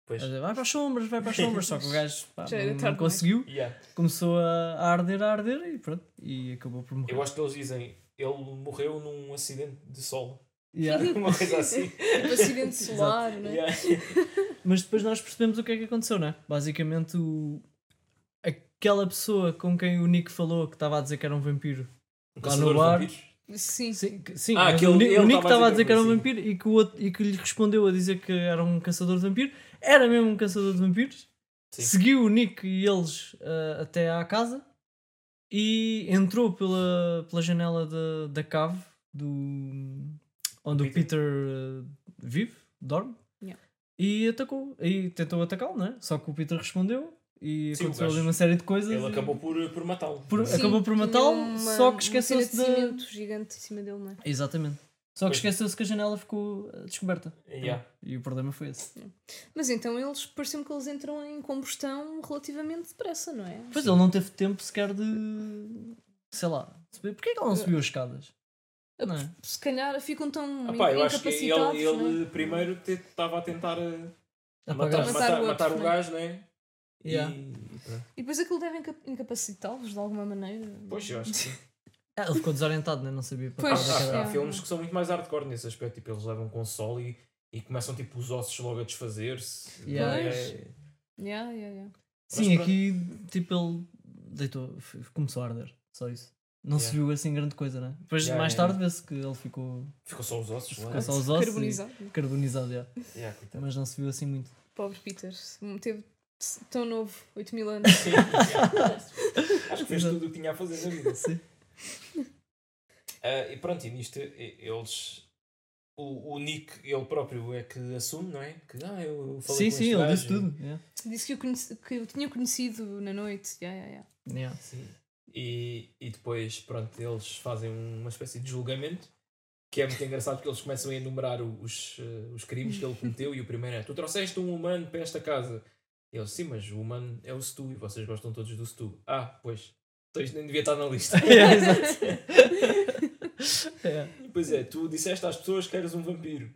Pois. Vai para as sombras, vai para as sombras. Só que o gajo pá, não, não tarde demais. conseguiu, Yeah. começou a, a arder, a arder e pronto. E acabou por morrer. Eu acho que eles dizem, ele morreu num acidente de sol. Yeah. Uma coisa assim. Tipo acidente solar, não é? Yeah. Mas depois nós percebemos o que é que aconteceu, não é? Basicamente, o... aquela pessoa com quem o Nick falou que estava a dizer que era um vampiro. Um Lá caçador no de bar. vampiros. Sim. Sim, sim Ah, aquele- o, Ni- ele o Nick estava a dizer que era um que sim. vampiro e que, o outro, e que lhe respondeu a dizer que era um caçador de vampiros. Era mesmo um caçador de vampiros. Sim. Seguiu o Nick e eles ah, até à casa e entrou pela, pela janela da, da cave do, onde o Peter. Peter ah, vive, dorme. Yeah. E atacou. E tentou atacá-lo, não é? Só que o Peter respondeu e Sim, aconteceu ali uma série de coisas. Ele e- acabou por, por matá-lo. Por- Sim, acabou por matá-lo, só que esqueceu-se de da- cimento gigante em cima dele, não é? Exatamente. Só que esqueceu-se que a janela ficou eh, descoberta. Yeah. E o problema foi esse. Mas então eles parecem que eles entram em combustão relativamente depressa, não é? Pois ele não teve tempo sequer de. sei lá. Porquê que ele não subiu as escadas? Não é? Se calhar ficam tão Ah, pá, eu acho que incapacitados. ele, não é? ele primeiro te- estava a tentar Apagar. matar, Matar matar, o outro, matar o né? gajo, né? Yeah. E, e depois aquilo deve inca- incapacitá-los de alguma maneira. Pois, eu acho que sim. Ah, ele ficou desorientado, né? não sabia para Pois, é Há, há é. filmes que são muito mais hardcore nesse aspecto, tipo, eles levam com sol e, e começam tipo os ossos logo a desfazer-se. Yeah. É- Yeah, yeah, yeah. Sim, aqui tipo ele deitou, começou a arder. Só isso. Não se viu assim grande coisa, né? Depois Yeah, mais yeah, tarde vê-se que ele ficou Ficou só os ossos. Ficou só os ossos Carbonizado. e carbonizado, já. Yeah, mas não se viu assim muito. Pobre Peter. Teve tão novo, 8 mil anos. Sim. Acho que fez Exato. tudo o que tinha a fazer na vida. Sim. Ah, e pronto, e nisto eles. O, o Nick, ele próprio é que assume, não é? Que ah, eu falei Sim, com sim, ele disse tudo. yeah. Disse que eu, conheci, que eu tinha conhecido na noite. Yeah, yeah, yeah. Yeah. Sim. E, e depois, pronto, eles fazem uma espécie de julgamento que é muito engraçado porque eles começam a enumerar os, eh, os crimes que ele cometeu e o primeiro é tu trouxeste um humano para esta casa. E eles, sim, mas o humano é o Stu e vocês gostam todos do Stu. Ah, pois. Então isto nem devia estar na lista. Yeah, exato. Yeah. E Pois é, tu disseste às pessoas que eras um vampiro.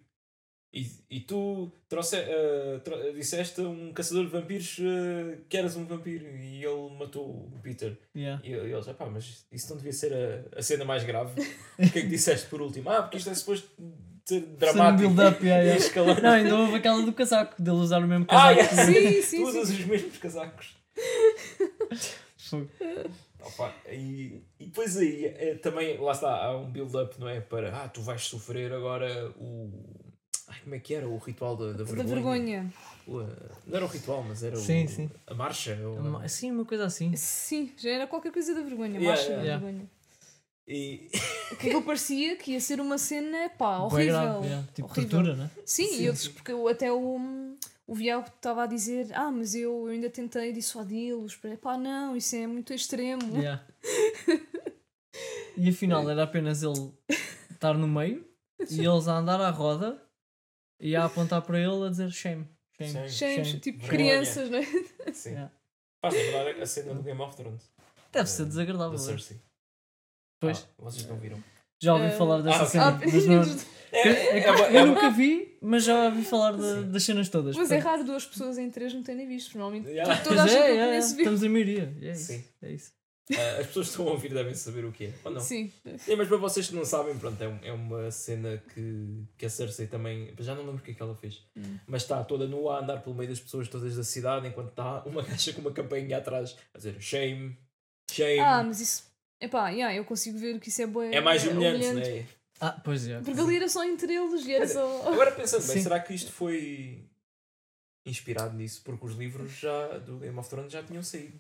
E, e tu trouxe, eh, tro- disseste a um caçador de vampiros eh, que eras um vampiro e ele matou o Peter. Yeah. E eles, pá, mas isso não devia ser a, a cena mais grave. O que é que disseste por último? Ah, porque isto é suposto ser um dramático. build-up, yeah, e yeah. escalando. Não, ainda houve aquela do casaco, dele usar o mesmo Ah, casaco. yeah, Sim, sim, Todos sim. os mesmos casacos. Opa, e, e depois aí é, também, lá está, há um build-up, não é? Para, ah, tu vais sofrer agora o. Ai, como é que era? O ritual da, da vergonha. Da vergonha. O, uh, não era o ritual, mas era Sim, o, sim. a marcha. ou- Uma- Sim, uma coisa assim. Sim, já era qualquer coisa da vergonha. Yeah, marcha yeah. da Yeah. vergonha. E, Que aquilo parecia que ia ser uma cena, pá, horrível. grave, yeah. Tipo horrível. tortura, né? Sim, Sim, e sim. porque o- até o, o Vial estava a dizer: Ah, mas eu, eu ainda tentei dissuadi-los. Pá, não, isso é muito extremo. Yeah. E afinal era apenas ele estar no meio e eles a andar à roda e a apontar para ele a dizer shame. Shame. Shame. Shame. tipo Vergonha. crianças, né? Sim. Yeah. Faz lembrar a cena do Game of Thrones. Deve ser Da desagradável. é? Cersei. Pois, Ah, vocês não viram. já ouvi Eh, falar dessa ah, cena. Mas não- É, É é é eu nunca vi, mas já ouvi falar de- das cenas todas. Mas é portanto- raro duas pessoas em três não terem visto. Normalmente Yeah. to- toda a gente é, é, é, estamos em maioria. É isso. Sim. É isso. Ah, as pessoas que estão a ouvir devem saber o que é. Ou não? Sim. É, mas para vocês que não sabem, pronto, é, um- é uma cena que, que a Cersei também. Já não lembro o que é que ela fez. Hum. Mas está toda nua a andar pelo meio das pessoas todas da cidade enquanto está uma gaja com uma campainha atrás a dizer shame, shame. Ah, mas isso. Epá, yeah, eu consigo ver que isso é boa. é mais humilhante, não é? Ah, pois é. Porque ali era só entre eles e era só. Agora pensando bem, Sim. será que isto foi inspirado nisso? Porque os livros já, do Game of Thrones já tinham saído.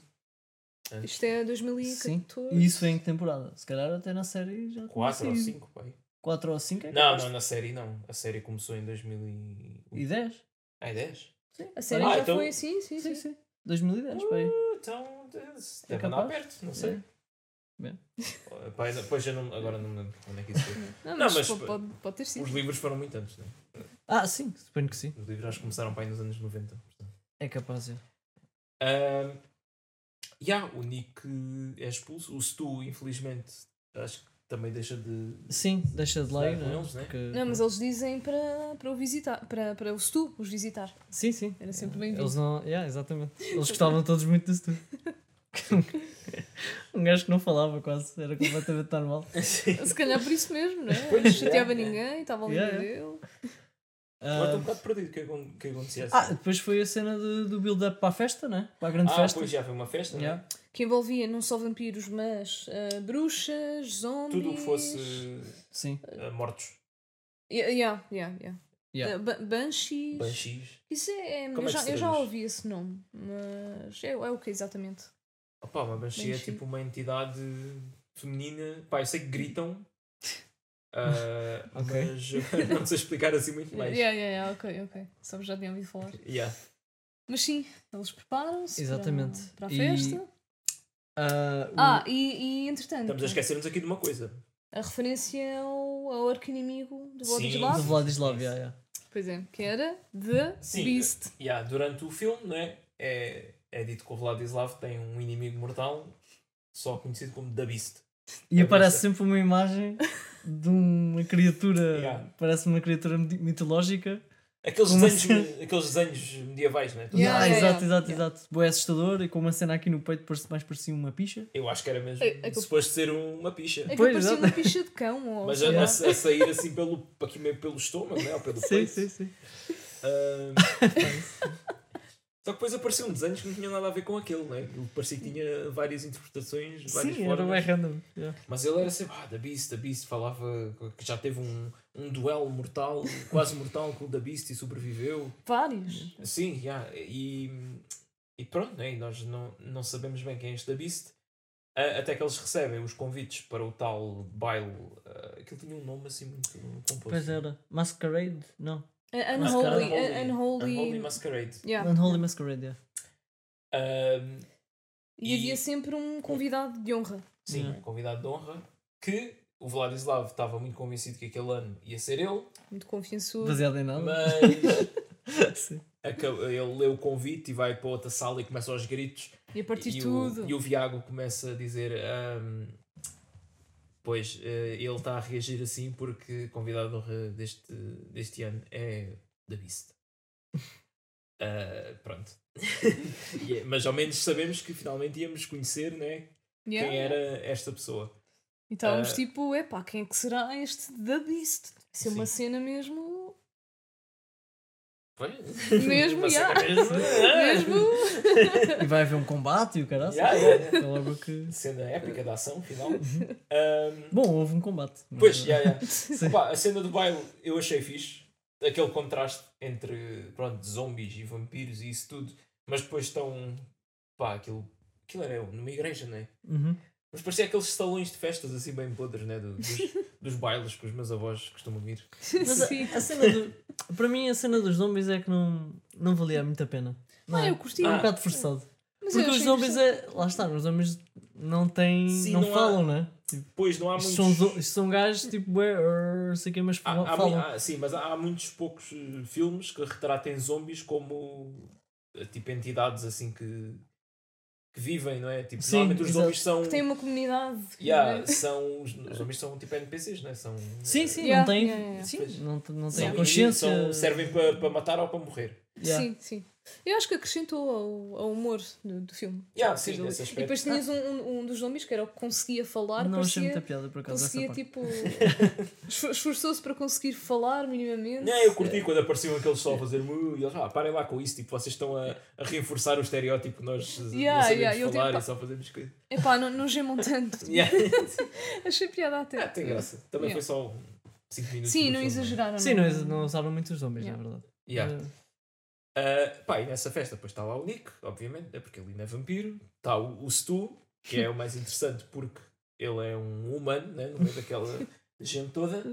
Isto é Sim. 2014. E isso é em que temporada? Se calhar até na série já 4 ou 5, pai. 4 ou 5 é Não, não, na série não. A série começou em 2000 E 10? Ah, é 10? A série Ah, já então- foi assim, sim, sim. Sim, sim. 2010, pai. Então, deve É andar perto, não sei. É. Bem. Pai, depois eu não, agora não me lembro onde é que isso foi. Não, Não, mas, mas- pode, pode, pode ter sido. Os livros foram muito antes, né? Ah, sim, suponho que sim. Os livros acho que começaram para aí nos anos 90. portanto. É capaz de. Ahm, yeah, o Nick é expulso. O Stu, infelizmente, acho que também deixa de. Sim, deixa de Estar com né? eles, né? Porque- Não, mas eles dizem para, para o visitar, para, para o Stu os visitar. Sim, sim. Era sempre bem-vindo. Eles não. Yeah, exatamente. Eles gostavam todos muito disso tudo. um gajo que não falava quase, era completamente normal. Se calhar por isso mesmo, não é? Não chateava é, é. ninguém, estava ali Yeah. Agora estou um Ah, bocado perdido o que, o que acontecia assim. ah, depois foi a cena de- do build-up para a festa, né? Para a grande Ah, festa. pois já foi uma festa, né? Yeah. Que envolvia não só vampiros, mas ah, bruxas, zombies. Tudo o que fosse Sim. ah, mortos, Yeah, yeah, yeah. yeah. Yeah. Ah, ba- Banshees. banshees. Isso é. Eu, é que já, eu já ouvi esse nome, mas é, é o que exatamente? Opa, uma banshee é Banshee. tipo uma entidade feminina. Pá, eu sei que gritam. Ok. Mas não sei explicar assim muito mais. Yeah, yeah, yeah, ok, ok. Só já tinha ouvido falar. Yeah. Mas sim, eles preparam-se Exatamente. para, para a E- festa. Ah, o- Ah, e, e entretanto, Estamos a esquecer-nos aqui de uma coisa. a referência ao, ao arco-inimigo do Sim. Vladislav. do Vladislav, yeah, yeah. Pois é, que era The Sim. Beast. Yeah, durante o filme, não é? É, é dito que o Vladislav tem um inimigo mortal, só conhecido como The Beast. E aparece sempre uma imagem de uma criatura, Yeah. parece uma criatura mitológica. Aqueles desenhos, cena- aqueles desenhos medievais, não é? Yeah, Ah, yeah, exato, exato, Yeah. exato. Boa assustador e com uma cena aqui no peito parece mais parecia uma picha. Eu acho que era mesmo É- é que- suposto ser uma picha. É que Pois, parecia exato. uma picha de cão. Ou Mas a, a- sair assim pelo, aqui meio pelo estômago, né? Ou pelo Sim, peito. sim, sim. Ahm, Só que depois apareciam desenhos que não tinham nada a ver com aquele, né? Ele parecia que tinha várias interpretações, várias Sim, era formas. bem random. yeah. Mas ele era sempre, ah, The Beast, The Beast, falava que já teve um, um duelo mortal, quase mortal com o The Beast e sobreviveu. Vários. Sim, yeah, e, e pronto, né? e nós não, não sabemos bem quem é este The Beast. Até que eles recebem os convites para o tal baile. ah, aquilo tinha um nome assim muito composto. Pois era. Masquerade? Não. Unholy. uh, Unholy. Unholy Masquerade. Yeah. Unholy Masquerade, yeah. Ahm, E E- havia sempre um convidado de honra. sim, Yeah. um convidado de honra que o Vladislav estava muito convencido que aquele ano ia ser ele, Muito confiançudo. Baseado em nada. mas ele lê o convite e vai para outra sala e começa aos gritos. E a partir e, tudo. O, e o Viago começa a dizer: ahm, Pois, eh, ele está a reagir assim porque convidado deste, deste ano é The Beast. Ah, pronto. E é- mas ao menos sabemos que finalmente íamos conhecer né, Yeah. quem era esta pessoa. E estávamos Ah. tipo, epá, quem é que será este The Beast? Isso é uma cena mesmo. Foi? Mesmo, cena yeah. mesmo. E vai haver um combate e o caralho. Yeah, yeah, yeah. É logo que. Cena épica da ação final. Ahm, Bom, houve um combate. pois, yeah, yeah. Opa, a cena do baile eu achei fixe. Aquele contraste entre pronto, zombies e vampiros e isso tudo. Mas depois estão. Pá, aquilo. Aquilo era numa igreja, não é? Uhum. Mas parecia aqueles salões de festas assim bem podres, né? Do- dos, dos bailes que os meus avós costumam ir. Mas a, Sim. a cena do. Para mim, a cena dos zombies é que não, não valia muito a pena. Não Ah, é? eu curti. É um Ah. bocado forçado. Mas Porque os zombies é. Lá está, os zombies não têm. Sim, não, não há- falam, né? Pois não há muitos. são, são gajos tipo, sei que, mas Há- há falam. mui- há- sim, mas há, há muitos poucos eh, filmes que retratem zombies como eh, tipo entidades assim que, que vivem, não é? Tipo, Sim, normalmente os exato. zombies são. Que tem uma comunidade. Yeah, né? são os, os zombies são tipo NPCs, não é? São, Sim, sim, Yeah, não têm. yeah, yeah. Sim, não, não são- têm consciência. são- servem para para matar ou para morrer. Yeah. Sim, sim. Eu acho que acrescentou ao, ao humor do, do filme. Yeah, Seja, sim, nesse e depois tinhas um, um, um dos zombies que era o que conseguia falar, Não achei muita piada por acaso. Conseguia tipo. esfor- Esforçou-se para conseguir falar minimamente. Não, eu curti quando apareciam aqueles só a fazer mu e eles, ah, parem lá com isso, tipo, vocês estão a, a reforçar o estereótipo que nós eh, Yeah, não sabemos yeah, falar tenho- e só fazemos coisas. Epá, não, não gemam tanto. Yeah. Achei piada Ah, até. tem graça. Também Yeah. foi só 5 minutos. Sim, do não filme, exageraram. Sim, não, não usaram muitos zombies, Yeah. na verdade. Yeah. Uh, pá, e nessa festa depois está lá o Nick, obviamente, né, porque ele ainda é vampiro. Está o, o Stu, que é o mais interessante porque ele é um humano, né, no meio daquela gente toda.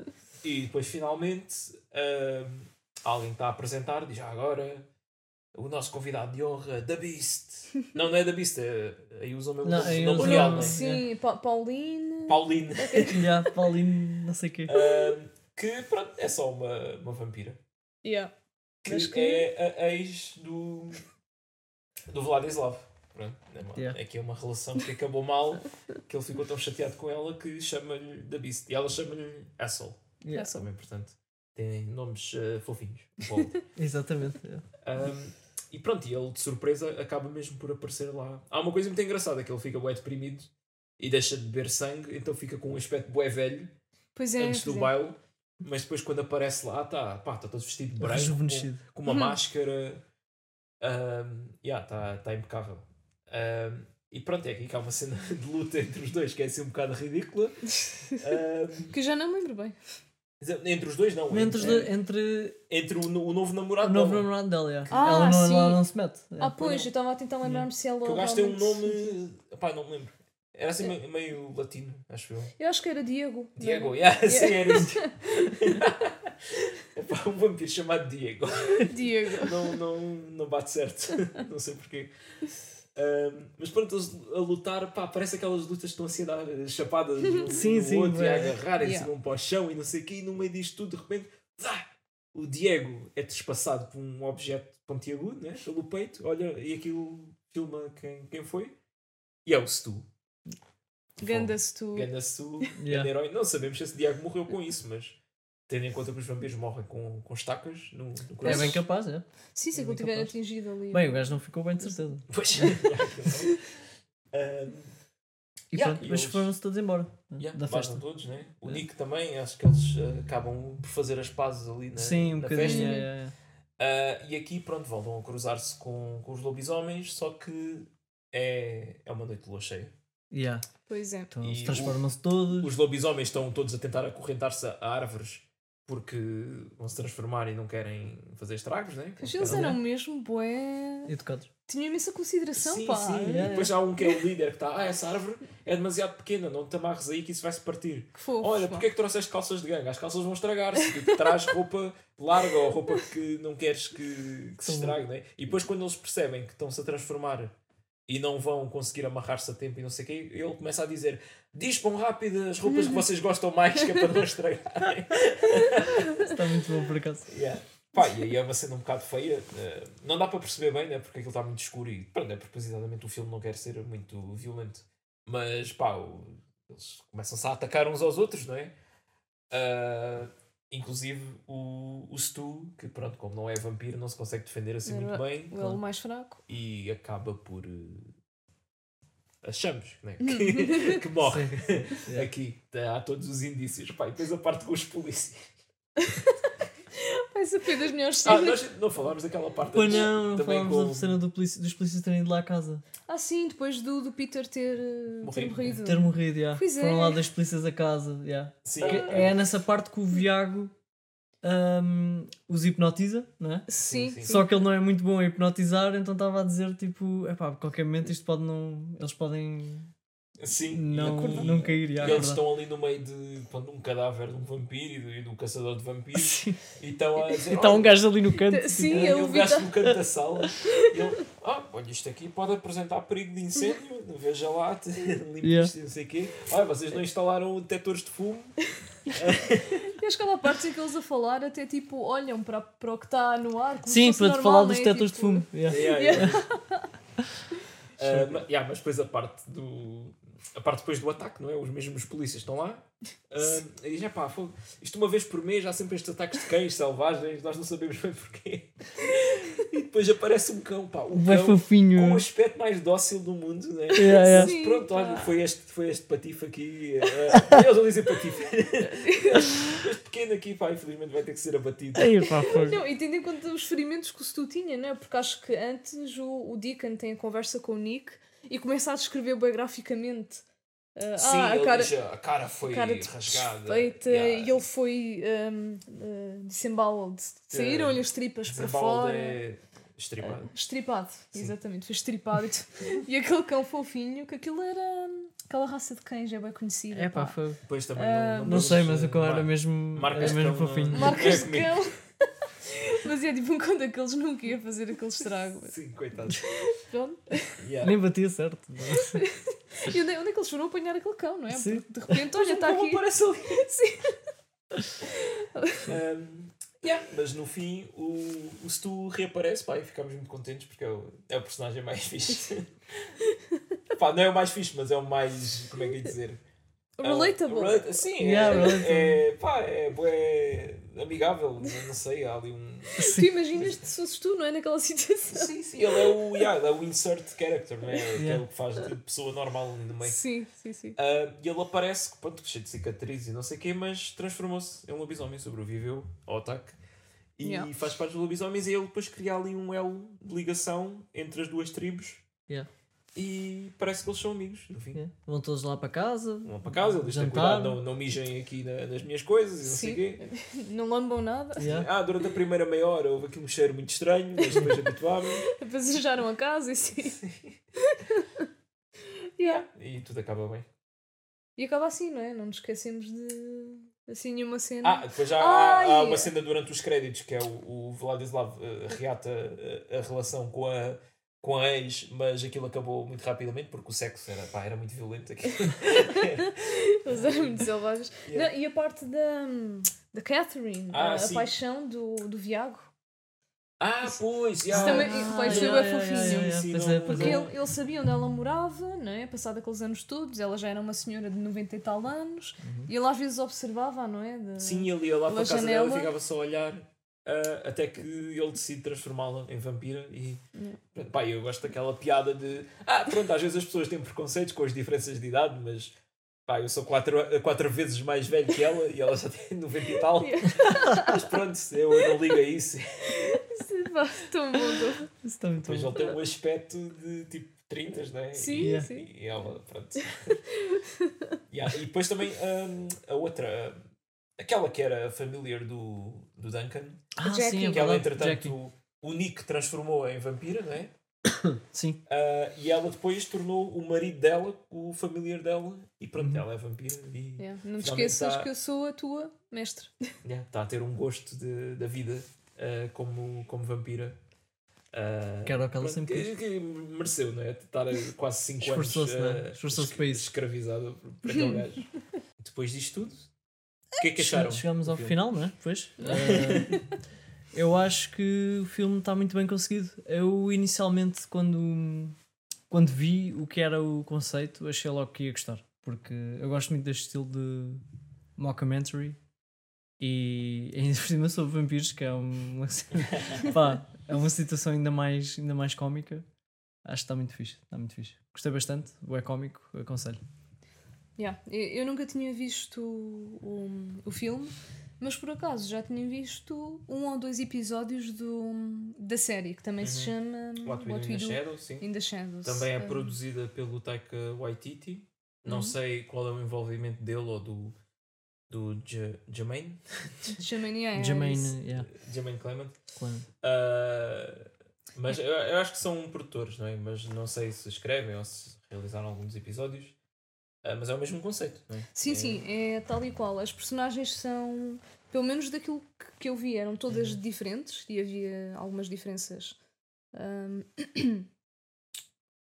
E depois finalmente uh, alguém está a apresentar, diz "Ah, agora o nosso convidado de honra, The Beast. Não, não é The Beast, é, aí usam mesmo Não, o nome real, né? Sim, Pa- Pauline. Pauline. yeah, Pauline, não sei o quê. Uh, que pronto, é só uma, uma vampira. Yeah. Que, Mas que- é a ex do, do Vladislav. Pronto, é, uma, Yeah. é que é uma relação que acabou mal, que ele ficou tão chateado com ela que chama-lhe da Beast. E ela chama-lhe Asshole. Yeah, Também, portanto, tem nomes eh, fofinhos. exatamente. yeah. Um, e pronto, e ele de surpresa acaba mesmo por aparecer lá. Há uma coisa muito engraçada, que ele fica bué deprimido e deixa de beber sangue, então fica com um aspecto bué velho Pois é. antes do é. baile. Mas depois quando aparece lá, está tá todo vestido de branco. com- com uma Uhum. máscara. Um, yeah, está tá impecável. Um, e pronto, é aqui que há uma cena de luta entre os dois que é assim um bocado ridícula. Um, Que eu já não me lembro bem. entre os dois, não. Entre, entre, entre entre o, o novo o namorado novo dela. namorado dela, yeah. Ah, ela, não, sim. ela não se mete. Ah, Yeah. pois, eu estava a tentar lembrar-me se ela. Que o gajo tem um nome. Pá, não me lembro. Era assim meio, meio latino, acho eu. Eu acho que era Diego. não Diego, era? yeah, sim, era isso. Um vampiro chamado Diego. Diego. não, não, não bate certo. não sei porquê. Ahm, mas pronto, a lutar, pá, parece aquelas lutas que estão assim a dar chapadas no, Sim, no sim, outro e a agarrarem-se Yeah. um para o chão e não sei o quê, e no meio disto tudo, de repente, zá, o Diego é trespassado por um objeto pontiagudo, né, pelo peito, olha, e aquilo filma quem, quem foi, e é o Stu. Ganda-se tu. Ganda Stu, Yeah. grande herói. Não sabemos se esse Diego morreu com isso, mas tendo em conta que os vampiros morrem com, com estacas no, no É coração. bem capaz, é. Sim, se É ele tiver capaz. atingido ali. Bem, o gajo não ficou bem de certeza. Pois. Ahm, E Yeah, pronto, e mas eles- foram-se todos embora né, Yeah, da festa. todos, né? O É. Nick também, acho que eles eh, acabam por fazer as pazes ali na, Sim, um na bocadinho. festa. yeah, yeah, yeah. Ah, e aqui, pronto, voltam a cruzar-se com, com os lobisomens, só que é, é uma noite de lua cheia. Yeah. Pois é. Então E transformam-se todos. Os lobisomens estão todos a tentar acorrentar-se a árvores porque vão se transformar e não querem fazer estragos, né? Mas eles eram mesmo bué. Educados. Tinham imensa consideração, Sim, pá. sim. Yeah, E depois há um que é o líder que está, ah, essa árvore é demasiado pequena, não te amarres aí que isso vai se partir. Que fofo. Olha, porque é que trouxeste calças de gangue? As calças vão estragar-se. Tipo, traz roupa larga ou roupa que não queres que, que se estrague, né? E depois, quando eles percebem que estão-se a transformar e não vão conseguir amarrar-se a tempo e não sei o quê, ele começa a dizer: dispam rápido as roupas que vocês gostam mais, que é para não estragarem. Está muito bom por acaso. Yeah. Pá, e aí é uma cena um bocado feia. eh, não dá para perceber bem, né? Porque aquilo está muito escuro e, pronto, é propositadamente o filme não quer ser muito violento. Mas, pá, eles começam-se a atacar uns aos outros, não é? Ah, inclusive o, o Stu, que, pronto, como não é vampiro, não se consegue defender assim Era muito bem O elo mais fraco. e acaba por. eh, achamos né? que, que morre aqui. Há todos os indícios. Pá, e depois a parte com os polícias. Vai ser das melhores Ah, cenas. nós não falámos daquela parte Pois antes, não, não também falámos com- da cena do polici- dos polícias terem ido lá à casa. Ah, sim, depois do, do Peter ter, eh, ter Morrido. morrido. Ter morrido, yeah. Pois é. Foram lá das polícias a casa. Yeah. Sim, Que É nessa parte que o Viago hum, os hipnotiza, não é? Sim, Sim. Só que ele não é muito bom a hipnotizar, então estava a dizer tipo, epá, a qualquer momento isto pode não. Eles podem Sim, não, cairia. e é eles estão ali no meio de pronto, um cadáver de um vampiro e do, e do caçador de vampiros Sim. e estão a dizer: E está um "Olha, gajo ali no canto. Sim, eu o vi gajo tá- no canto da sala e ele, ah, olha, isto aqui pode apresentar perigo de incêndio, veja lá, limpe Yeah. isto e não sei o quê. Olha, vocês não instalaram detectores de fumo. E acho que há partes em que eles a falar até tipo olham para, para o que está no ar. Como Sim, para normal, falar dos né? detectores de Tipo, fumo. Yeah. Yeah, Yeah. Ah, yeah, mas depois a parte do. A parte depois do ataque, não é? Os mesmos polícias estão lá ah, e dizem: pá, isto uma vez por mês há sempre estes ataques de cães selvagens, nós não sabemos bem porquê. E depois aparece um cão, pá, o Vai cão com o fofinho. aspecto mais dócil do mundo, né? Yeah, yeah. Mas Sim, pronto, olha, foi este, foi este patife aqui. ah, eles não dizem patife. este pequeno aqui, pá, infelizmente vai ter que ser abatido. Ei, pá. Não, e tendo em conta os ferimentos que o Stu tinha, né? Porque acho que antes o, o Deacon tem a conversa com o Nick e começa a descrever bem graficamente. ah, Sim, ah, a cara, a cara foi a cara rasgada. Yeah. e ele foi um, uh, disemboweled. Saíram-lhe as tripas para fora. é estripado. Estripado, Sim. exatamente, foi estripado. e aquele cão fofinho, que aquilo era hum, aquela raça de cães, é bem conhecida. É pá, pá. Depois também Ah, não, Não sei, mas o o cão era mesmo, marcas era mesmo de cão fofinho. não- Marcas É de comigo. cão. Mas é tipo um cão daqueles nunca ia fazer aquele estrago. Sim, coitado. Pronto. Yeah. Nem batia certo. E onde, é- onde é que eles foram apanhar aquele cão, não é? Sim. Porque de repente, olha, está aqui. aparece ali. Sim. Um, yeah, mas no fim o, o Stu reaparece pá, e ficamos muito contentes porque é o, é o personagem mais fixe. pá, não é o mais fixe, mas é o mais. Como é que é dizer? Relatable. É, relata- sim, Yeah, é, relatable. é, pá, é, bué amigável, não não sei, há ali um. Tu imaginas-te se fosses tu, não é? Naquela situação. Sim, sim, ele é o, yeah, ele é o insert character, não é? Que é Yeah. o que faz de pessoa normal no meio. Sim, sim, sim. Ah, e ele aparece, pronto, cheio de cicatrizes e não sei o quê, mas transformou-se em um lobisomem, sobreviveu ao ataque e Yeah. faz parte dos lobisomens e ele depois cria ali um elo de ligação entre as duas tribos Yeah. E parece que eles são amigos, no fim. Yeah. Vão todos lá para casa. Vão para casa, ele diz: "Tem Jantar. cuidado, não, não mijem aqui na- nas minhas coisas e não sei o quê. Não lambam nada. Yeah. Ah, durante a primeira meia hora houve aqui um cheiro muito estranho, mas depois habituámos Depois ajudaram a casa e assim. yeah. e tudo acaba bem. E acaba assim, não é? Não nos esquecemos de. Assim, nenhuma cena. Ah, depois já há, há uma cena durante os créditos que é o, o Vladislav eh, reata eh, a relação com a, com a ex, mas aquilo acabou muito rapidamente porque o sexo era, pá, era muito violento. aqui. Eles eram muito selvagens. Yeah. Não, e a parte da, da Catherine, Ah, a, sim. paixão do, do Viago. ah, pois, já. também- Ah, foi- yeah, yeah, fofinho. yeah, yeah. Sim, Pois não- é, pois Porque ele, ele sabia onde ela morava, não é? Passado aqueles anos todos, ela já era uma senhora de 90 e tal anos, Uhum. e ele às vezes observava, não é? De- Sim, ele ia lá para a casa janela. dela e ficava só a olhar. Ah, até que ele decide transformá-la em vampira e Yeah. pronto, pá, eu gosto daquela piada de ah, pronto, às vezes as pessoas têm preconceitos com as diferenças de idade, mas pá, eu sou quatro, quatro vezes mais velho que ela e ela já tem 90 e tal. Mas pronto, eu não ligo a isso. Pá, Tão bom, Isso está muito bom. ele tem um aspecto de tipo 30, não é? Sim, E, sim. e ela, pronto. Yeah, E depois também hum, a outra, aquela que era familiar do, do Duncan, Ah, Jackie. sim, é que ela entretanto Jackie. o Nick transformou em vampira, não é? Sim. Ah, e ela depois tornou o marido dela o familiar dela e pronto, Uhum. ela é vampira e Yeah. Não te esqueças tá- que eu sou a tua mestre. yeah, está a ter um gosto de, da vida ah, como, como vampira. Ah, Que era o que ela pronto, sempre que, que mereceu, não é? Estar quase 5 anos Esforçou-se, não é? Esforçou-se es- para isso. escravizada por, por aquele gajo. Depois disto tudo, o que é que acharam? Chegamos ao final, não é? Pois. Eh, eu acho que o filme está muito bem conseguido. Eu inicialmente quando, quando vi o que era o conceito, achei logo que ia gostar. Porque eu gosto muito deste estilo de mockumentary e ainda por cima sobre vampiros, que é uma, pá, é uma situação ainda mais, ainda mais cómica. Acho que está muito fixe. Está muito fixe. Gostei bastante, é cómico, aconselho. Yeah. Eu, eu nunca tinha visto o, o, filme, mas por acaso já tinha visto um ou dois episódios do, da série, que também se chama Uhum. What We Do in the Shadows, sim. in the Shadows. Também é Um, produzida pelo Taika Waititi. Não Uhum. sei qual é o envolvimento dele ou do, do J- Jermaine, Jermaine, yeah, é. Jermaine, yeah, Jermaine Clement. claro. Ah, mas eu, eu acho que são produtores, não é? Mas não sei se escrevem ou se realizaram alguns episódios. Ah, mas é o mesmo conceito, não é? Sim, É- sim, é tal e qual. As personagens são, pelo menos daquilo que, eu vi, eram todas Uhum. diferentes e havia algumas diferenças. Ahm,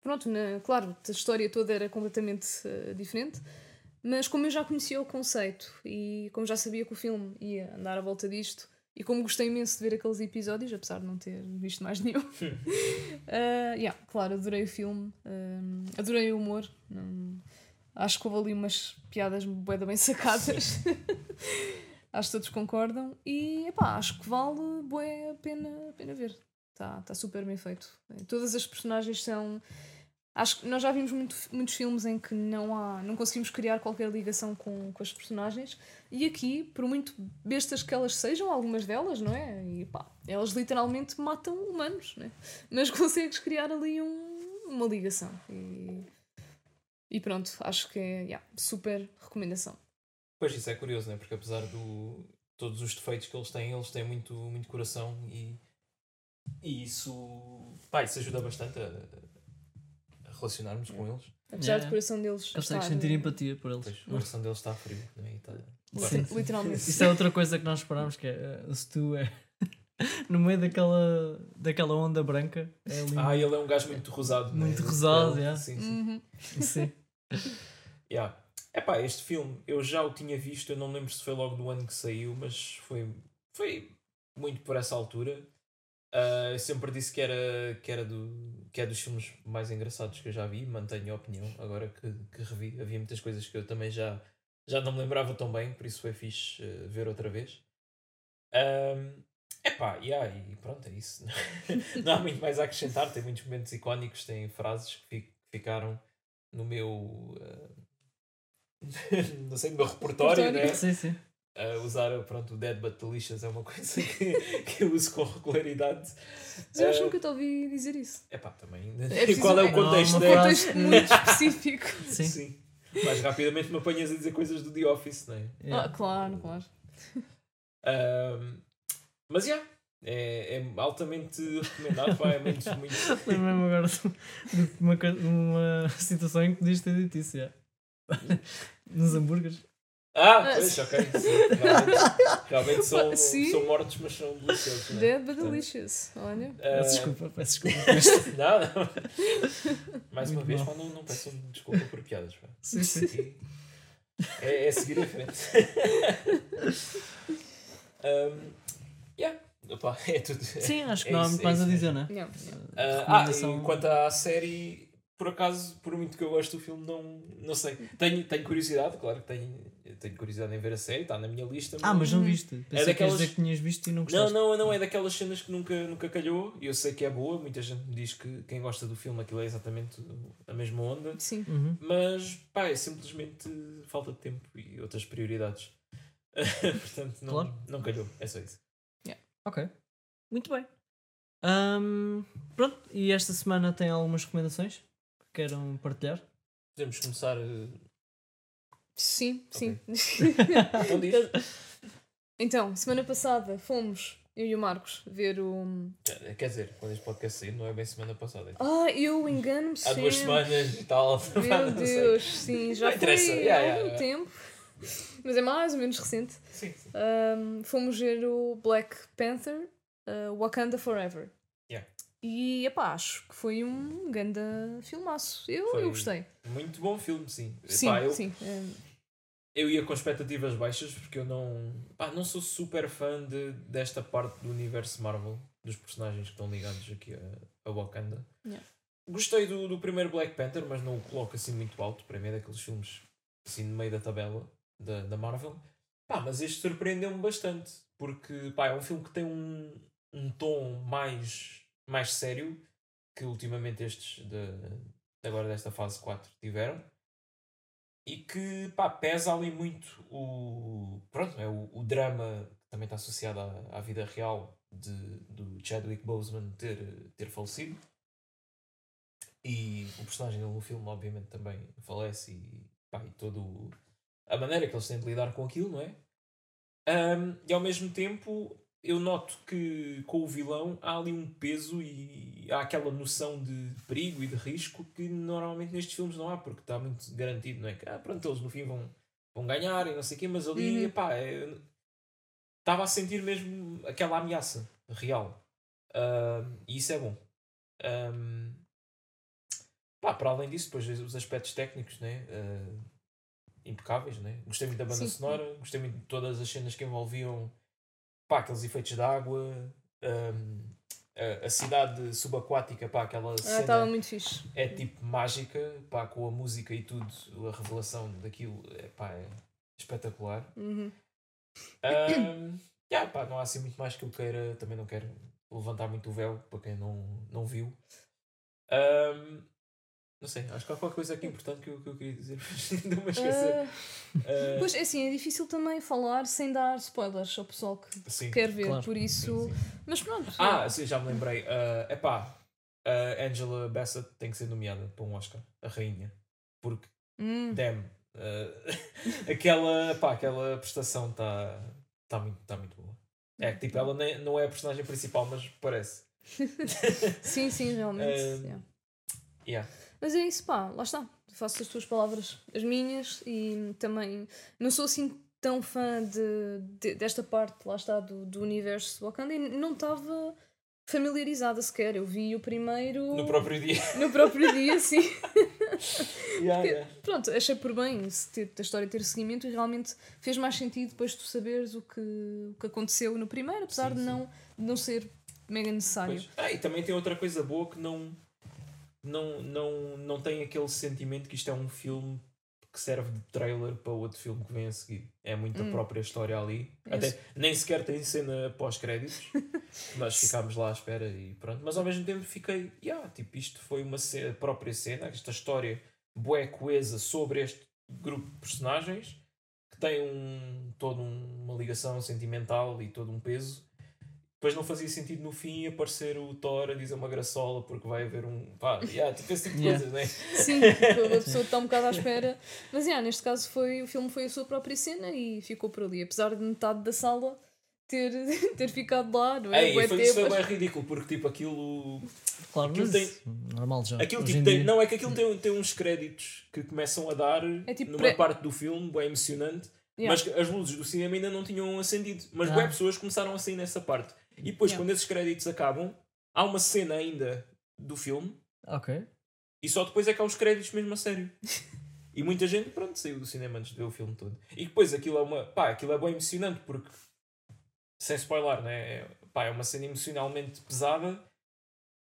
Pronto, na- claro, a história toda era completamente eh, diferente, mas como eu já conhecia o conceito e como já sabia que o filme ia andar à volta disto, e como gostei imenso de ver aqueles episódios, apesar de não ter visto mais nenhum, ah, yeah, claro, adorei o filme, ahm, adorei o humor. não- Acho que houve ali umas piadas bué bem sacadas. acho que todos concordam. E epá, acho que vale bué a pena, a pena ver. Está tá super bem feito. Todas as personagens são. Acho que nós já vimos muito- muitos filmes em que não há, não conseguimos criar qualquer ligação com, com as personagens. E aqui, por muito bestas que elas sejam, algumas delas, não é? E pá, elas literalmente matam humanos, não é? Mas consegues criar ali um- uma ligação. E, e pronto, acho que é yeah, super recomendação. Pois isso é curioso, não é? Porque apesar de todos os defeitos que eles têm, eles têm muito, muito coração e, e isso, pá, isso ajuda bastante a, a relacionarmos com eles. Apesar Yeah. do coração deles. Consegues estar, sentir eh, empatia por eles. Pois, o coração deles está frio, não é? E está- Sim, Sim, literalmente. Isso é outra coisa que nós esperámos, que é eh, o Stu é no meio daquela, daquela onda branca. É. Ah, ele é um gajo muito rosado. não é? Muito rosado, Ele- yeah. Sim, sim. Uhum. Sim. Yeah. Epá, este filme eu já o tinha visto, eu não lembro se foi logo do ano que saiu, mas foi, foi muito por essa altura. Ah, eu sempre disse que era, que, era do, que é dos filmes mais engraçados que eu já vi, mantenho a opinião agora que, que revi. Havia muitas coisas que eu também já, já não me lembrava tão bem, por isso foi fixe eh, ver outra vez. Ahm, epá, yeah, e pronto, é isso. não há muito mais a acrescentar, tem muitos momentos icónicos, tem frases que fi- ficaram no meu. ah, não sei, no meu repertório, Repertório. né? sim, sim. a usar pronto, o Dead But Delicious é uma coisa que, que eu uso com regularidade. Mas eu acho que Eh, nunca te ouvi dizer isso. Epá, também. É preciso- Qual é o é, contexto? uma Um contexto que- muito específico. Sim. Mais rapidamente me apanhas a dizer coisas do The Office, não é? Yeah. Ah, claro, claro. Mas já, é, é altamente recomendado. Pá, é muito, muito. Lembro-me agora de, uma, uma situação em que podias ter dito isso. yeah. Nos hambúrgueres. Ah, Ah, pois, ok. realmente, realmente são, são mortos, mas são deliciosos. Não, é? Dead but delicious. Olha. Ah, Peço desculpa, peço desculpa. não, não. Mais uma Muito vez, mal. pá, não, não peçam desculpa por piadas. Pá. Sim, sim. É, é seguir em frente. um, yeah. Opa, é tudo. Sim, acho que É não há muito é mais a isso dizer, né? Yeah, yeah. Ah, ah, e quanto à série, por acaso, por muito que eu gosto do filme, não, não sei. Tenho, tenho curiosidade, claro que tenho, tenho curiosidade em ver a série, está na minha lista. Ah, mas não viste. Pensei que ias daquelas- dizer que tinhas visto e não Não, gostaste. não, não, é daquelas cenas que nunca, nunca calhou. e Eu sei que é boa, muita gente me diz que quem gosta do filme aquilo é exatamente a mesma onda. Sim. Uhum. Mas pá, é simplesmente falta de tempo e outras prioridades. Portanto, não, Claro. não calhou, é só isso. Ok. Muito bem. Ahm, pronto, e esta semana tem algumas recomendações que queiram partilhar? Podemos começar. eh, Sim, sim. Então diz. então, semana passada fomos, eu e o Marcos, ver o. Quer dizer, quando este podcast sair, não é bem semana passada. é tipo, Ah, eu engano-me Há duas semanas e tal. Meu não sei. Deus, sim, já Não interessa. foi Yeah, há yeah, algum yeah. tempo. Mas é mais ou menos recente. Sim, sim. Um, fomos ver o Black Panther, uh, Wakanda Forever. Yeah. E epá, acho que foi um grande filmaço. Eu, Foi. eu gostei. Muito bom filme, sim. Sim, Epá, eu, sim. um, eu ia com expectativas baixas porque eu não. Pá, não sou super fã de, desta parte do universo Marvel, dos personagens que estão ligados aqui a, a Wakanda. Yeah. Gostei do, do primeiro Black Panther, mas não o coloco assim muito alto. Para mim é daqueles filmes assim no meio da tabela da, da Marvel. Pá, mas este surpreendeu-me bastante porque pá, é um filme que tem um, um tom mais, mais sério que ultimamente estes de, agora desta fase 4 tiveram e que pá, pesa ali muito o, pronto, é o, o drama que também está associado à, à vida real de, do Chadwick Boseman ter, ter falecido e o personagem no filme obviamente também falece e, pá, e todo a maneira que eles têm de lidar com aquilo, não é? Ahm, e ao mesmo tempo eu noto que com o vilão há ali um peso e há aquela noção de perigo e de risco que normalmente nestes filmes não há, porque está muito garantido, não é? Que ah, pronto, eles no fim vão, vão ganhar e não sei o quê, mas ali, Uhum. epá, é- estava a sentir mesmo aquela ameaça real. Ah, e isso é bom. Ahm, pá, para além disso, depois os aspectos técnicos, né? Ah, impecáveis, né? Gostei muito da banda Sim. sonora, gostei muito de todas as cenas que envolviam pá, aqueles efeitos de água, ahm, a, a cidade subaquática, pá, aquela Ah, cena muito fixe. é tipo mágica, pá, com a música e tudo, a revelação daquilo, é, pá, é espetacular. Uhum. Um, yeah, pá, não há assim muito mais que eu queira, também não quero levantar muito o véu para quem não, não viu. Um, não sei, acho que há qualquer coisa aqui importante que eu, que eu queria dizer, mas ainda me esquecer. Ah, Uh, pois é assim, é difícil também falar sem dar spoilers ao pessoal que sim. quer ver, Claro. por isso. Sim, sim. Mas pronto. Ah, sim, já me lembrei. É uh, epá, a Angela Bassett tem que ser nomeada para um Oscar, a rainha. Porque Hum, damn, uh, aquela, pá, aquela prestação está tá muito, tá muito boa. É que tipo, ela nem, não é a personagem principal, mas parece. sim, sim, realmente. Yeah. Yeah. Mas é isso, pá, lá está. Faço as tuas palavras as minhas e também não sou assim tão fã de, de- desta parte, lá está, do, do universo Wakanda e não estava familiarizada sequer. Eu vi o primeiro No próprio dia. no próprio dia, sim. Yeah, yeah. Pronto, achei por bem ter, a história ter seguimento e realmente fez mais sentido depois tu saberes o que, o que aconteceu no primeiro, apesar Sim, de sim. não, de não ser mega necessário. Pois. Ah, e também tem outra coisa boa que não, não, não, não tem aquele sentimento que isto é um filme que serve de trailer para outro filme que vem a seguir. É muito a Hum. própria história ali. É Até isso. nem sequer tem cena pós-créditos. Nós ficámos lá à espera e pronto. Mas ao mesmo tempo fiquei, yeah, tipo, isto foi uma ce- a própria cena, esta história bué coesa sobre este grupo de personagens que tem um, toda uma ligação sentimental e todo um peso. Depois não fazia sentido no fim aparecer o Thor a dizer uma graçola porque vai haver um. Pá, yeah, tipo esse tipo de Yeah. coisas, né? Sim, a pessoa está um bocado à espera. Mas yeah, neste caso foi, o filme foi a sua própria cena e ficou por ali. Apesar de metade da sala ter, ter ficado lá, não é? Ei, foi, isso foi tempo. bem ridículo porque tipo aquilo. Claro, Aquilo mas tem- normal já. Aquilo tipo em tem, dia. não, é que aquilo tem, tem uns créditos que começam a dar É tipo numa pré- parte do filme, bem emocionante, Yeah. mas que as luzes do cinema ainda não tinham acendido. Mas Ah. pessoas começaram a sair nessa parte. E depois, Yeah. quando esses créditos acabam, há uma cena ainda do filme Ok. e só depois é que há os créditos mesmo a sério. E muita gente, pronto, saiu do cinema antes de ver o filme todo. E depois aquilo é uma. pá, aquilo é bem emocionante porque. Sem spoiler, né? É, pá, é uma cena emocionalmente pesada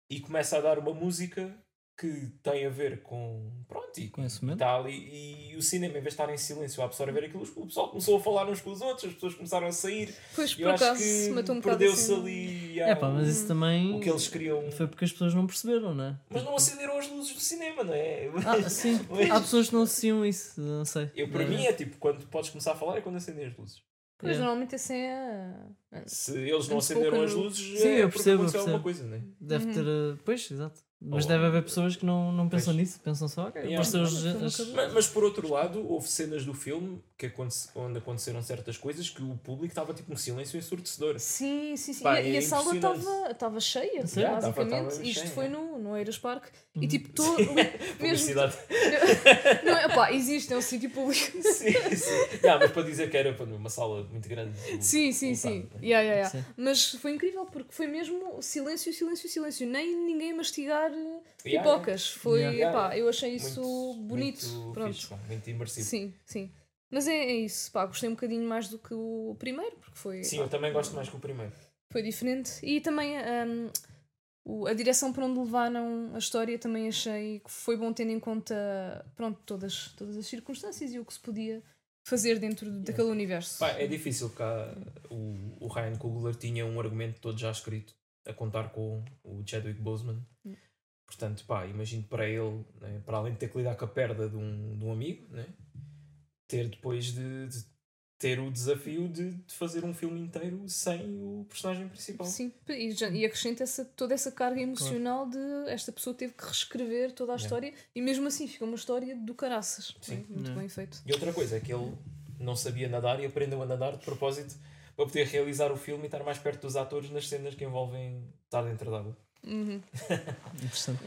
e começa a dar uma música que tem a ver com. pronto, e, esse e momento. tal. E, e o cinema, em vez de estar em silêncio a absorver aquilo, o pessoal começou a falar uns com os outros, as pessoas começaram a sair. Pois, E por eu acho acaso, que um perdeu-se assim. ali. É pá, mas isso também o que eles queriam. foi porque as pessoas não perceberam, não é? Mas não acenderam as luzes do cinema, não é? Ah, sim. Mas- Há pessoas que não associam isso, não sei. Eu, para É. mim, é tipo, quando podes começar a falar é quando acendem as luzes. Pois, É. normalmente essa é. Se eles não acenderam as luzes, Sim, é eu porque percebo, eu aconteceu alguma coisa, né? Deve Uhum. ter. uh, Pois, exato. Mas Ou- deve haver pessoas que não, não pensam Pois. nisso, pensam só, ok, Yeah. apareceu as- Não, mas as- Mas, mas por outro lado, houve cenas do filme que aconte- onde aconteceram certas coisas que o público estava tipo um silêncio ensurdecedor. Sim, sim, sim. Pá, e, a- e é a sala estava cheia, Sim, tava- basicamente. tava Isto cheia. foi no, no Eiras Park. E Uhum. tipo, todo. mesmo. Não é, pá, existe, é um sítio público. sim, sim. Yeah, mas para dizer que era uma sala muito grande. do- Sim, sim, sim. Né? Yeah, yeah. Sim. Mas foi incrível porque foi mesmo silêncio, silêncio, silêncio. Nem ninguém mastigar eh, Yeah, pipocas. Foi, Yeah. Yeah, epá, yeah. eu achei isso Muito- bonito. Muito, Pronto. fixe, muito imersivo. Sim, sim. Mas é, é isso, pá, gostei um bocadinho mais do que o primeiro, porque foi, Sim, pá, eu também gosto mais que o primeiro. foi diferente. E também o- a direção para onde levaram a história também achei que foi bom tendo em conta pronto, todas, todas as circunstâncias e o que se podia fazer dentro daquele universo. Pá, é difícil há- o, o Ryan Coogler tinha um argumento todo já escrito a contar com o Chadwick Boseman. Hum. Portanto, pá, imagino para ele, né, para além de ter que lidar com a perda de um, de um amigo, né, ter depois de, de ter o desafio de, de fazer um filme inteiro sem o personagem principal. Sim, e, e acrescenta essa, toda essa carga emocional de esta pessoa teve que reescrever toda a Yeah. história e mesmo assim fica uma história do caraças. Sim. Muito Yeah. bem feito. E outra coisa é que ele não sabia nadar e aprendeu a nadar de propósito para poder realizar o filme e estar mais perto dos atores nas cenas que envolvem estar dentro d'água. Uhum. Interessante.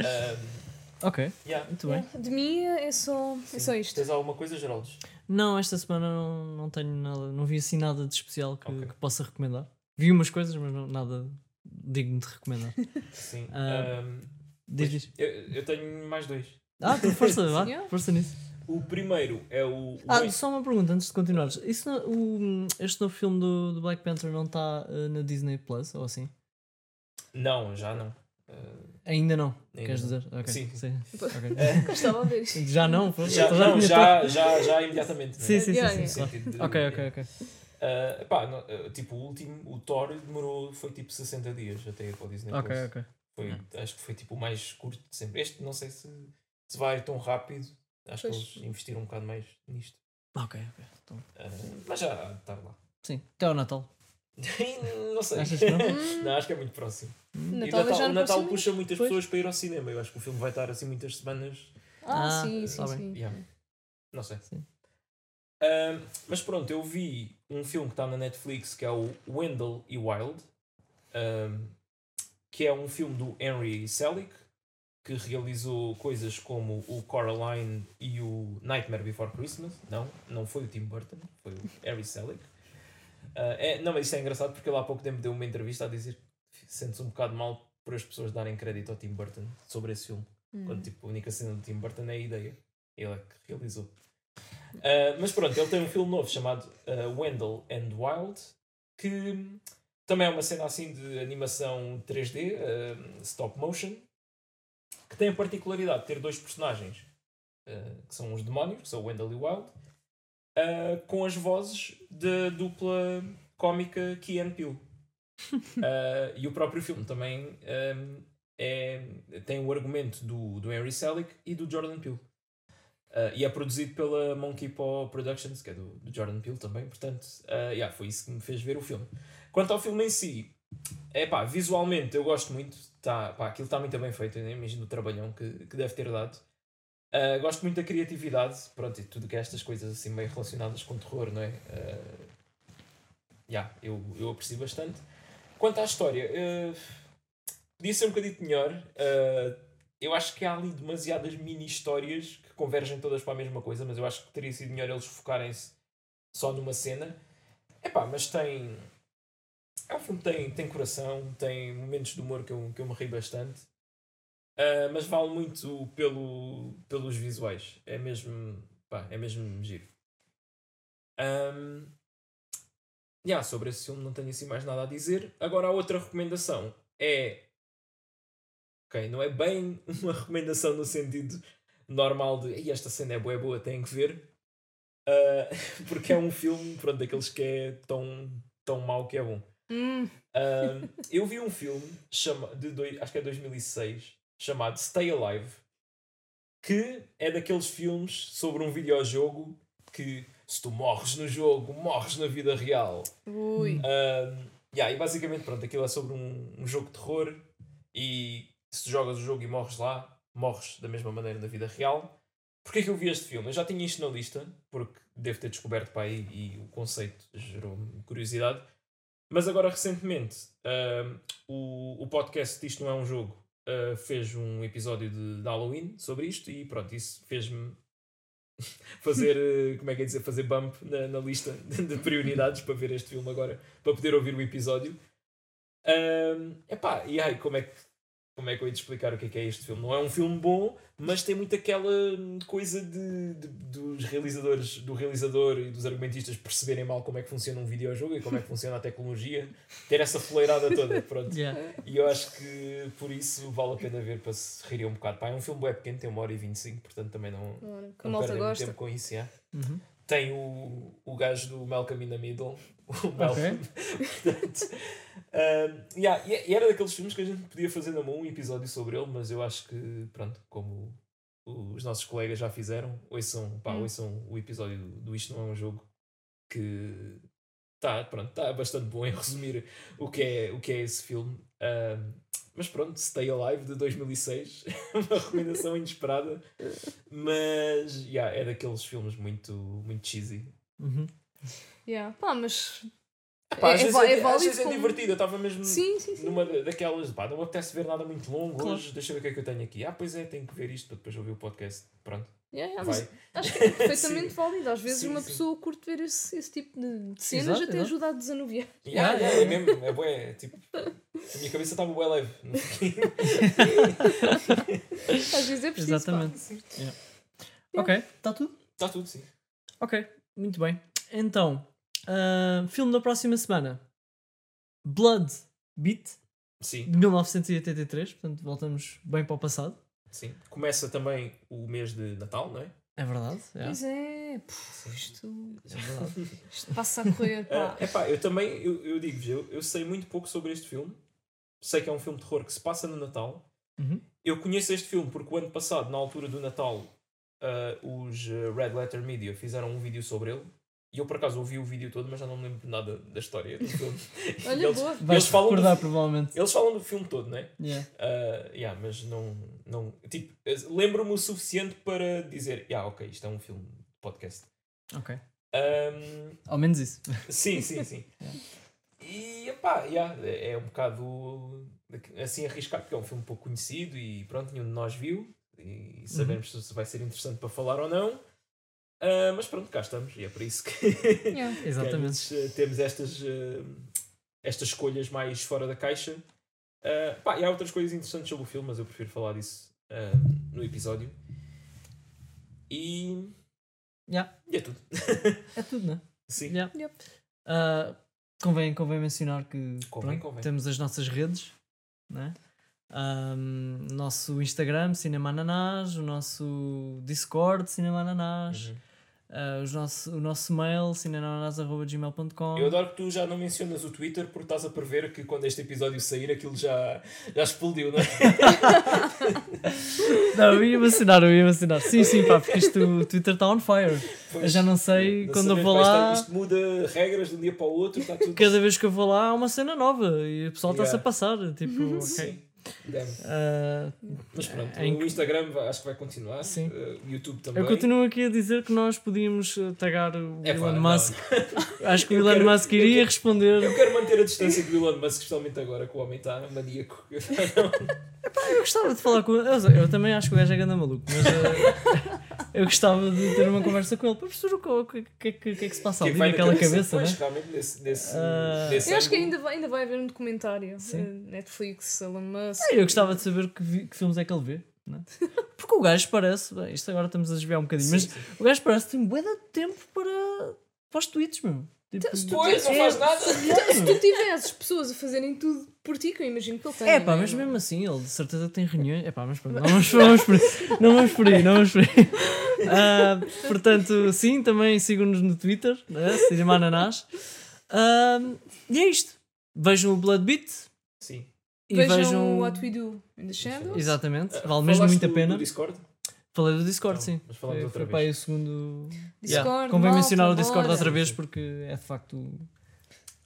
Um, ok, yeah. muito bem. Yeah, De mim é só, é só isto. Tens alguma coisa, Geraldes? Não, esta semana não, não tenho nada, não vi assim nada de especial que, Ok. que possa recomendar. Vi umas coisas, mas não, nada digno de recomendar. Sim. Ah, Um, Diz, eu, eu tenho mais dois. Ah, então força, vá, Yeah. força nisso. O primeiro é o. Ah, Wayne- só uma pergunta antes de continuares. Isso não- o, este novo filme do, do Black Panther não está eh, na Disney Plus ou assim? Não, já não. Uh, Ainda não, Ainda queres não. dizer? Ok, Sim. ok. Gostava de ver isto. Já não? Foi? já, Então não, já, já, já imediatamente. Sim, sim, sim. Sim, claro. De- Ok, ok, ok. Uh, pá, não, uh, tipo, o último, o Thor demorou, foi tipo 60 dias até ir para o Disney Ok, Plus. ok. Foi, Acho que foi tipo o mais curto de sempre. Este não sei se, se vai tão rápido. Acho Pois. que eles investiram um bocado mais nisto. Ok, ok. Então, Uh, mas já está lá. sim, até ao Natal. não sei. Achas que não? não, acho que é muito próximo. E o Natal é Natal, o puxa muitas Pois. pessoas para ir ao cinema. Eu acho que o filme vai estar assim muitas semanas. Ah, Ah, sim, sim, tá bem. sim. Yeah. Não sei. Sim. Mas pronto, eu vi um filme que está na Netflix que é o Wendell e Wild, que é um filme do Henry Selick, que realizou coisas como o Coraline e o Nightmare Before Christmas. Não, não foi o Tim Burton, foi o Henry Selick. Ah, é, não, mas isto é engraçado porque ele há pouco tempo deu uma entrevista a dizer que sente-se um bocado mal por as pessoas darem crédito ao Tim Burton sobre esse filme. Hum. Quando tipo, a única cena do Tim Burton é a ideia. Ele é que realizou. Ah, mas pronto, ele tem um filme novo chamado ah, Wendell and Wild, que também é uma cena assim de animação 3D, ah, stop motion, que tem a particularidade de ter dois personagens, que são os demónios, que são o Wendell e o Wild, ah, com as vozes da dupla cómica Key and Peele. Ah, e o próprio filme também ah, é, tem o argumento do, do Henry Selick e do Jordan Peele. Ah, e é produzido pela Monkey Paw Productions, que é do, do Jordan Peele também, portanto, ah, yeah, foi isso que me fez ver o filme. Quanto ao filme em si, é pá, visualmente eu gosto muito, tá, pá, aquilo está muito bem feito, eu nem imagino o trabalhão que, que deve ter dado. Ah, gosto muito da criatividade, pronto, e tudo que é estas coisas assim meio relacionadas com terror, não é? Ah, yeah, eu, eu aprecio bastante. Quanto à história, ah, podia ser um bocadinho melhor. ah, eu acho que há ali demasiadas mini histórias que convergem todas para a mesma coisa, mas eu acho que teria sido melhor eles focarem-se só numa cena. Epá, mas tem. É um filme que tem, tem coração, tem momentos de humor que eu, que eu me ri bastante. Ah, mas vale muito pelo, pelos visuais. É mesmo. Pá, é mesmo giro. Um, yeah, sobre esse filme não tenho assim mais nada a dizer. Agora a outra recomendação é. Ok, não é bem uma recomendação no sentido normal de "Ei, esta cena é boa, é boa, têm que ver. Ah, porque é um filme, pronto, daqueles que é tão, tão mau que é bom. Hum, Um, eu vi um filme chama, de dois, acho que é 2006 chamado Stay Alive que é daqueles filmes sobre um videojogo que se tu morres no jogo, morres na vida real. ui. Um, yeah, e basicamente pronto, aquilo é sobre um, um jogo de terror e se tu jogas o jogo e morres lá, morres da mesma maneira na vida real. Porquê que eu vi este filme? Eu já tinha isto na lista, porque devo ter descoberto para aí e o conceito gerou-me curiosidade. Mas agora recentemente ahm, o, o podcast Isto Não É Um Jogo ah, fez um episódio de, de Halloween sobre isto e pronto, isso fez-me fazer, eh, como é que é dizer, fazer bump na, na lista de prioridades para ver este filme agora, para poder ouvir o episódio. Ahm, epá, e aí, como é que como é que eu ia te explicar o que é, que é este filme? Não é um filme bom, mas tem muito aquela hum, coisa de, de- dos realizadores, do realizador e dos argumentistas perceberem mal como é que funciona um videojogo e como é que funciona a tecnologia, ter essa fuleirada toda, pronto. Yeah. E eu acho que por isso vale a pena ver para se rirem um bocado. Pá, é um filme bem pequeno, tem uma hora e 25, portanto também não, não perdem muito tempo com isso. yeah. Uhum. Tem o, o gajo do Malcolm in the Middle, o Malcolm. Portanto, um, yeah, e e era daqueles filmes que a gente podia fazer na mão um episódio sobre ele, mas eu acho que, pronto, como os nossos colegas já fizeram, ouçam, pá, Hum. ouçam o episódio do Isto Não É Um Jogo, que está tá bastante bom em resumir o que é, o que é esse filme. Um, mas pronto, Stay Alive de 2006, uma recomendação inesperada, mas yeah, é daqueles filmes muito, muito cheesy. Uhum. Yeah. Pá, mas Pá, às É- é vezes é, é às válido vezes é como- divertido. Eu estava mesmo Sim, sim, sim. numa da- daquelas. Pá, não me apetece ver nada muito longo Claro. hoje. Deixa eu ver o que é que eu tenho aqui. Ah, pois é, tenho que ver isto para depois ouvir o podcast. Pronto, Yeah, yeah, acho que é perfeitamente válido. Às vezes Sim, uma sim. pessoa curte ver esse, esse tipo de cenas até ajuda a desanuviar. Yeah, Yeah, é mesmo, é bué, tipo, a minha cabeça estava bué leve. no fim. Às vezes é preciso. Exatamente. pá. Yeah. Ok, está tudo? Está tudo, sim. Ok, muito bem. Então, ah, filme da próxima semana: Blood Beat, Sim, de 1983. Portanto, voltamos bem para o passado. sim. Começa também o mês de Natal, não é? É verdade. é. Pois é, puf, isto, É verdade. isto passa a correr. Pá. É epá, eu também, eu, eu digo-vos, eu, eu sei muito pouco sobre este filme. Sei que é um filme de terror que se passa no Natal. Uhum. Eu conheço este filme porque o ano passado, na altura do Natal, ah, os Red Letter Media fizeram um vídeo sobre ele. E eu por acaso ouvi o vídeo todo, mas já não me lembro nada da história do filme. Olha, eles, boa. Vais falam do- recordar, provavelmente. eles falam do filme todo, não é? Yeah. Uh, yeah, mas não. não tipo, lembro-me o suficiente para dizer: yeah, ok, isto é um filme de podcast. Ok. Um, Ao menos isso. sim, sim, sim. E pá, yeah, é é um bocado assim arriscado, porque é um filme pouco conhecido e pronto, nenhum de nós viu e sabemos se vai ser interessante para falar ou não. Uh, mas pronto, cá estamos e é por isso que, Yeah. que às Exatamente. eh, temos estas, eh, estas escolhas mais fora da caixa. Eh, pá, e há outras coisas interessantes sobre o filme, mas eu prefiro falar disso no episódio. E, Yeah. e é tudo. É tudo, né? Sim. Yeah. Yep. Ah, convém, convém mencionar que Convém, pronto, convém. temos as nossas redes, né? Ahm, nosso Instagram, Cinema Ananás, o nosso Discord, Cinema Ananás, Uhum. Ah, os nosso, o nosso mail, cinemananás.gmail.com. Eu adoro que tu já não mencionas o Twitter porque estás a prever que quando este episódio sair aquilo já, já explodiu, não é? Não, eu ia mencionar, eu ia mencionar. Sim, sim, pá, porque isto, o Twitter está on fire. Pois, Eu já não sei, não quando eu vou lá, Isto muda regras de um dia para o outro, está tudo. cada vez que eu vou lá há uma cena nova e o pessoal está-se a Yeah. passar. Tipo, ok. Sim. Ah, Mas pronto, Em- o Instagram acho que vai continuar. Sim. o YouTube também. eu continuo aqui a dizer que nós podíamos eh, tagar o É Elon Musk. Acho que o Elon quero- Musk iria responder. Eu quero manter a distância do Elon Musk, especialmente agora que o homem está maníaco. Eu gostava de falar com ele. Eu, eu também acho que o gajo é ganda maluco, mas eh, eu gostava de ter uma conversa com ele para perceber o que, que, que, que, que é que se passa ali na naquela cabeça, pois, né? realmente, nesse, nesse, nesse Eu acho que ainda vai, ainda vai haver um documentário. Sim. eh, Netflix, Elon Musk. Eu gostava de saber que, vi- que filmes é que ele vê. Né? Porque o gajo parece, bem, isto agora estamos a desviar um bocadinho, mas Sim, sim. o gajo parece que tem bué de tempo para, para os tweets, meu. Tipo, Se tu Pois, não é- faz nada. Se tu tivesses pessoas a fazerem tudo por ti, que eu imagino que ele tenha. É pá, né? mas mesmo assim, ele de certeza tem reuniões. É pá, mas pronto, não vamos, não vamos por aí. Não vamos por aí, não vamos por aí. Ah, portanto, sim, também sigam-nos no Twitter, né? Cinema Ananás. Ah, e é isto. Vejam o Blood Beat Sim. e Vejam vejam. What We Do in the Shadows. Exatamente, Ah, vale mesmo muito a pena. Do Discord? Falei do Discord, Então, sim. mas falamos Foi, outra foi vez. para aí o segundo. Discord, Yeah. Convém malta, mencionar o Discord bora. outra vez porque é de facto.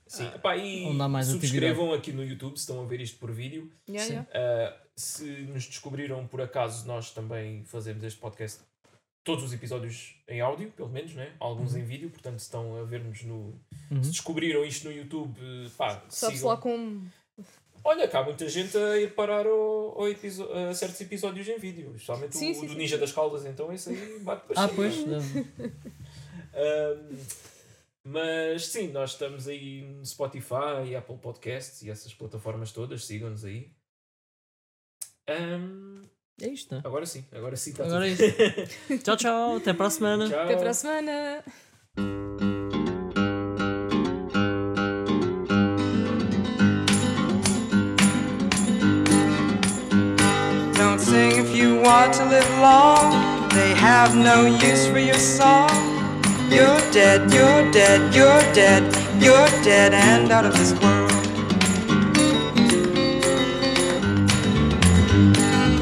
Sim. E Onde há mais subscrevam aqui no YouTube se estão a ver isto por vídeo. Yeah, Sim. yeah. Uh, se nos descobriram por acaso, nós também fazemos este podcast, todos os episódios em áudio, pelo menos, né? alguns em vídeo. Portanto, se estão a ver-nos no. Uhum. Se descobriram isto no YouTube, pá, Sabe-se sigam. lá como. Olha, cá há muita gente a ir parar episo- a certos episódios em vídeo, especialmente Sim, o, sim, do sim. Ninja das Caldas, então esse aí bate para Ah, cima. pois. Um, mas sim, nós estamos aí no Spotify, Apple Podcasts e essas plataformas todas, sigam-nos aí. Um, É isto, né? agora sim, agora sim está Agora é tudo. isto. Tchau, tchau. Até para a semana. Tchau. Até para a semana! You want to live long. They have no use for your song. You're dead, you're dead, you're dead, you're dead and out of this world.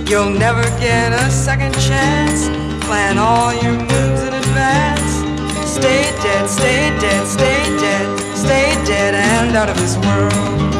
You'll never get a second chance. Plan all your moves in advance. Stay dead, stay dead, stay dead, stay dead and out of this world.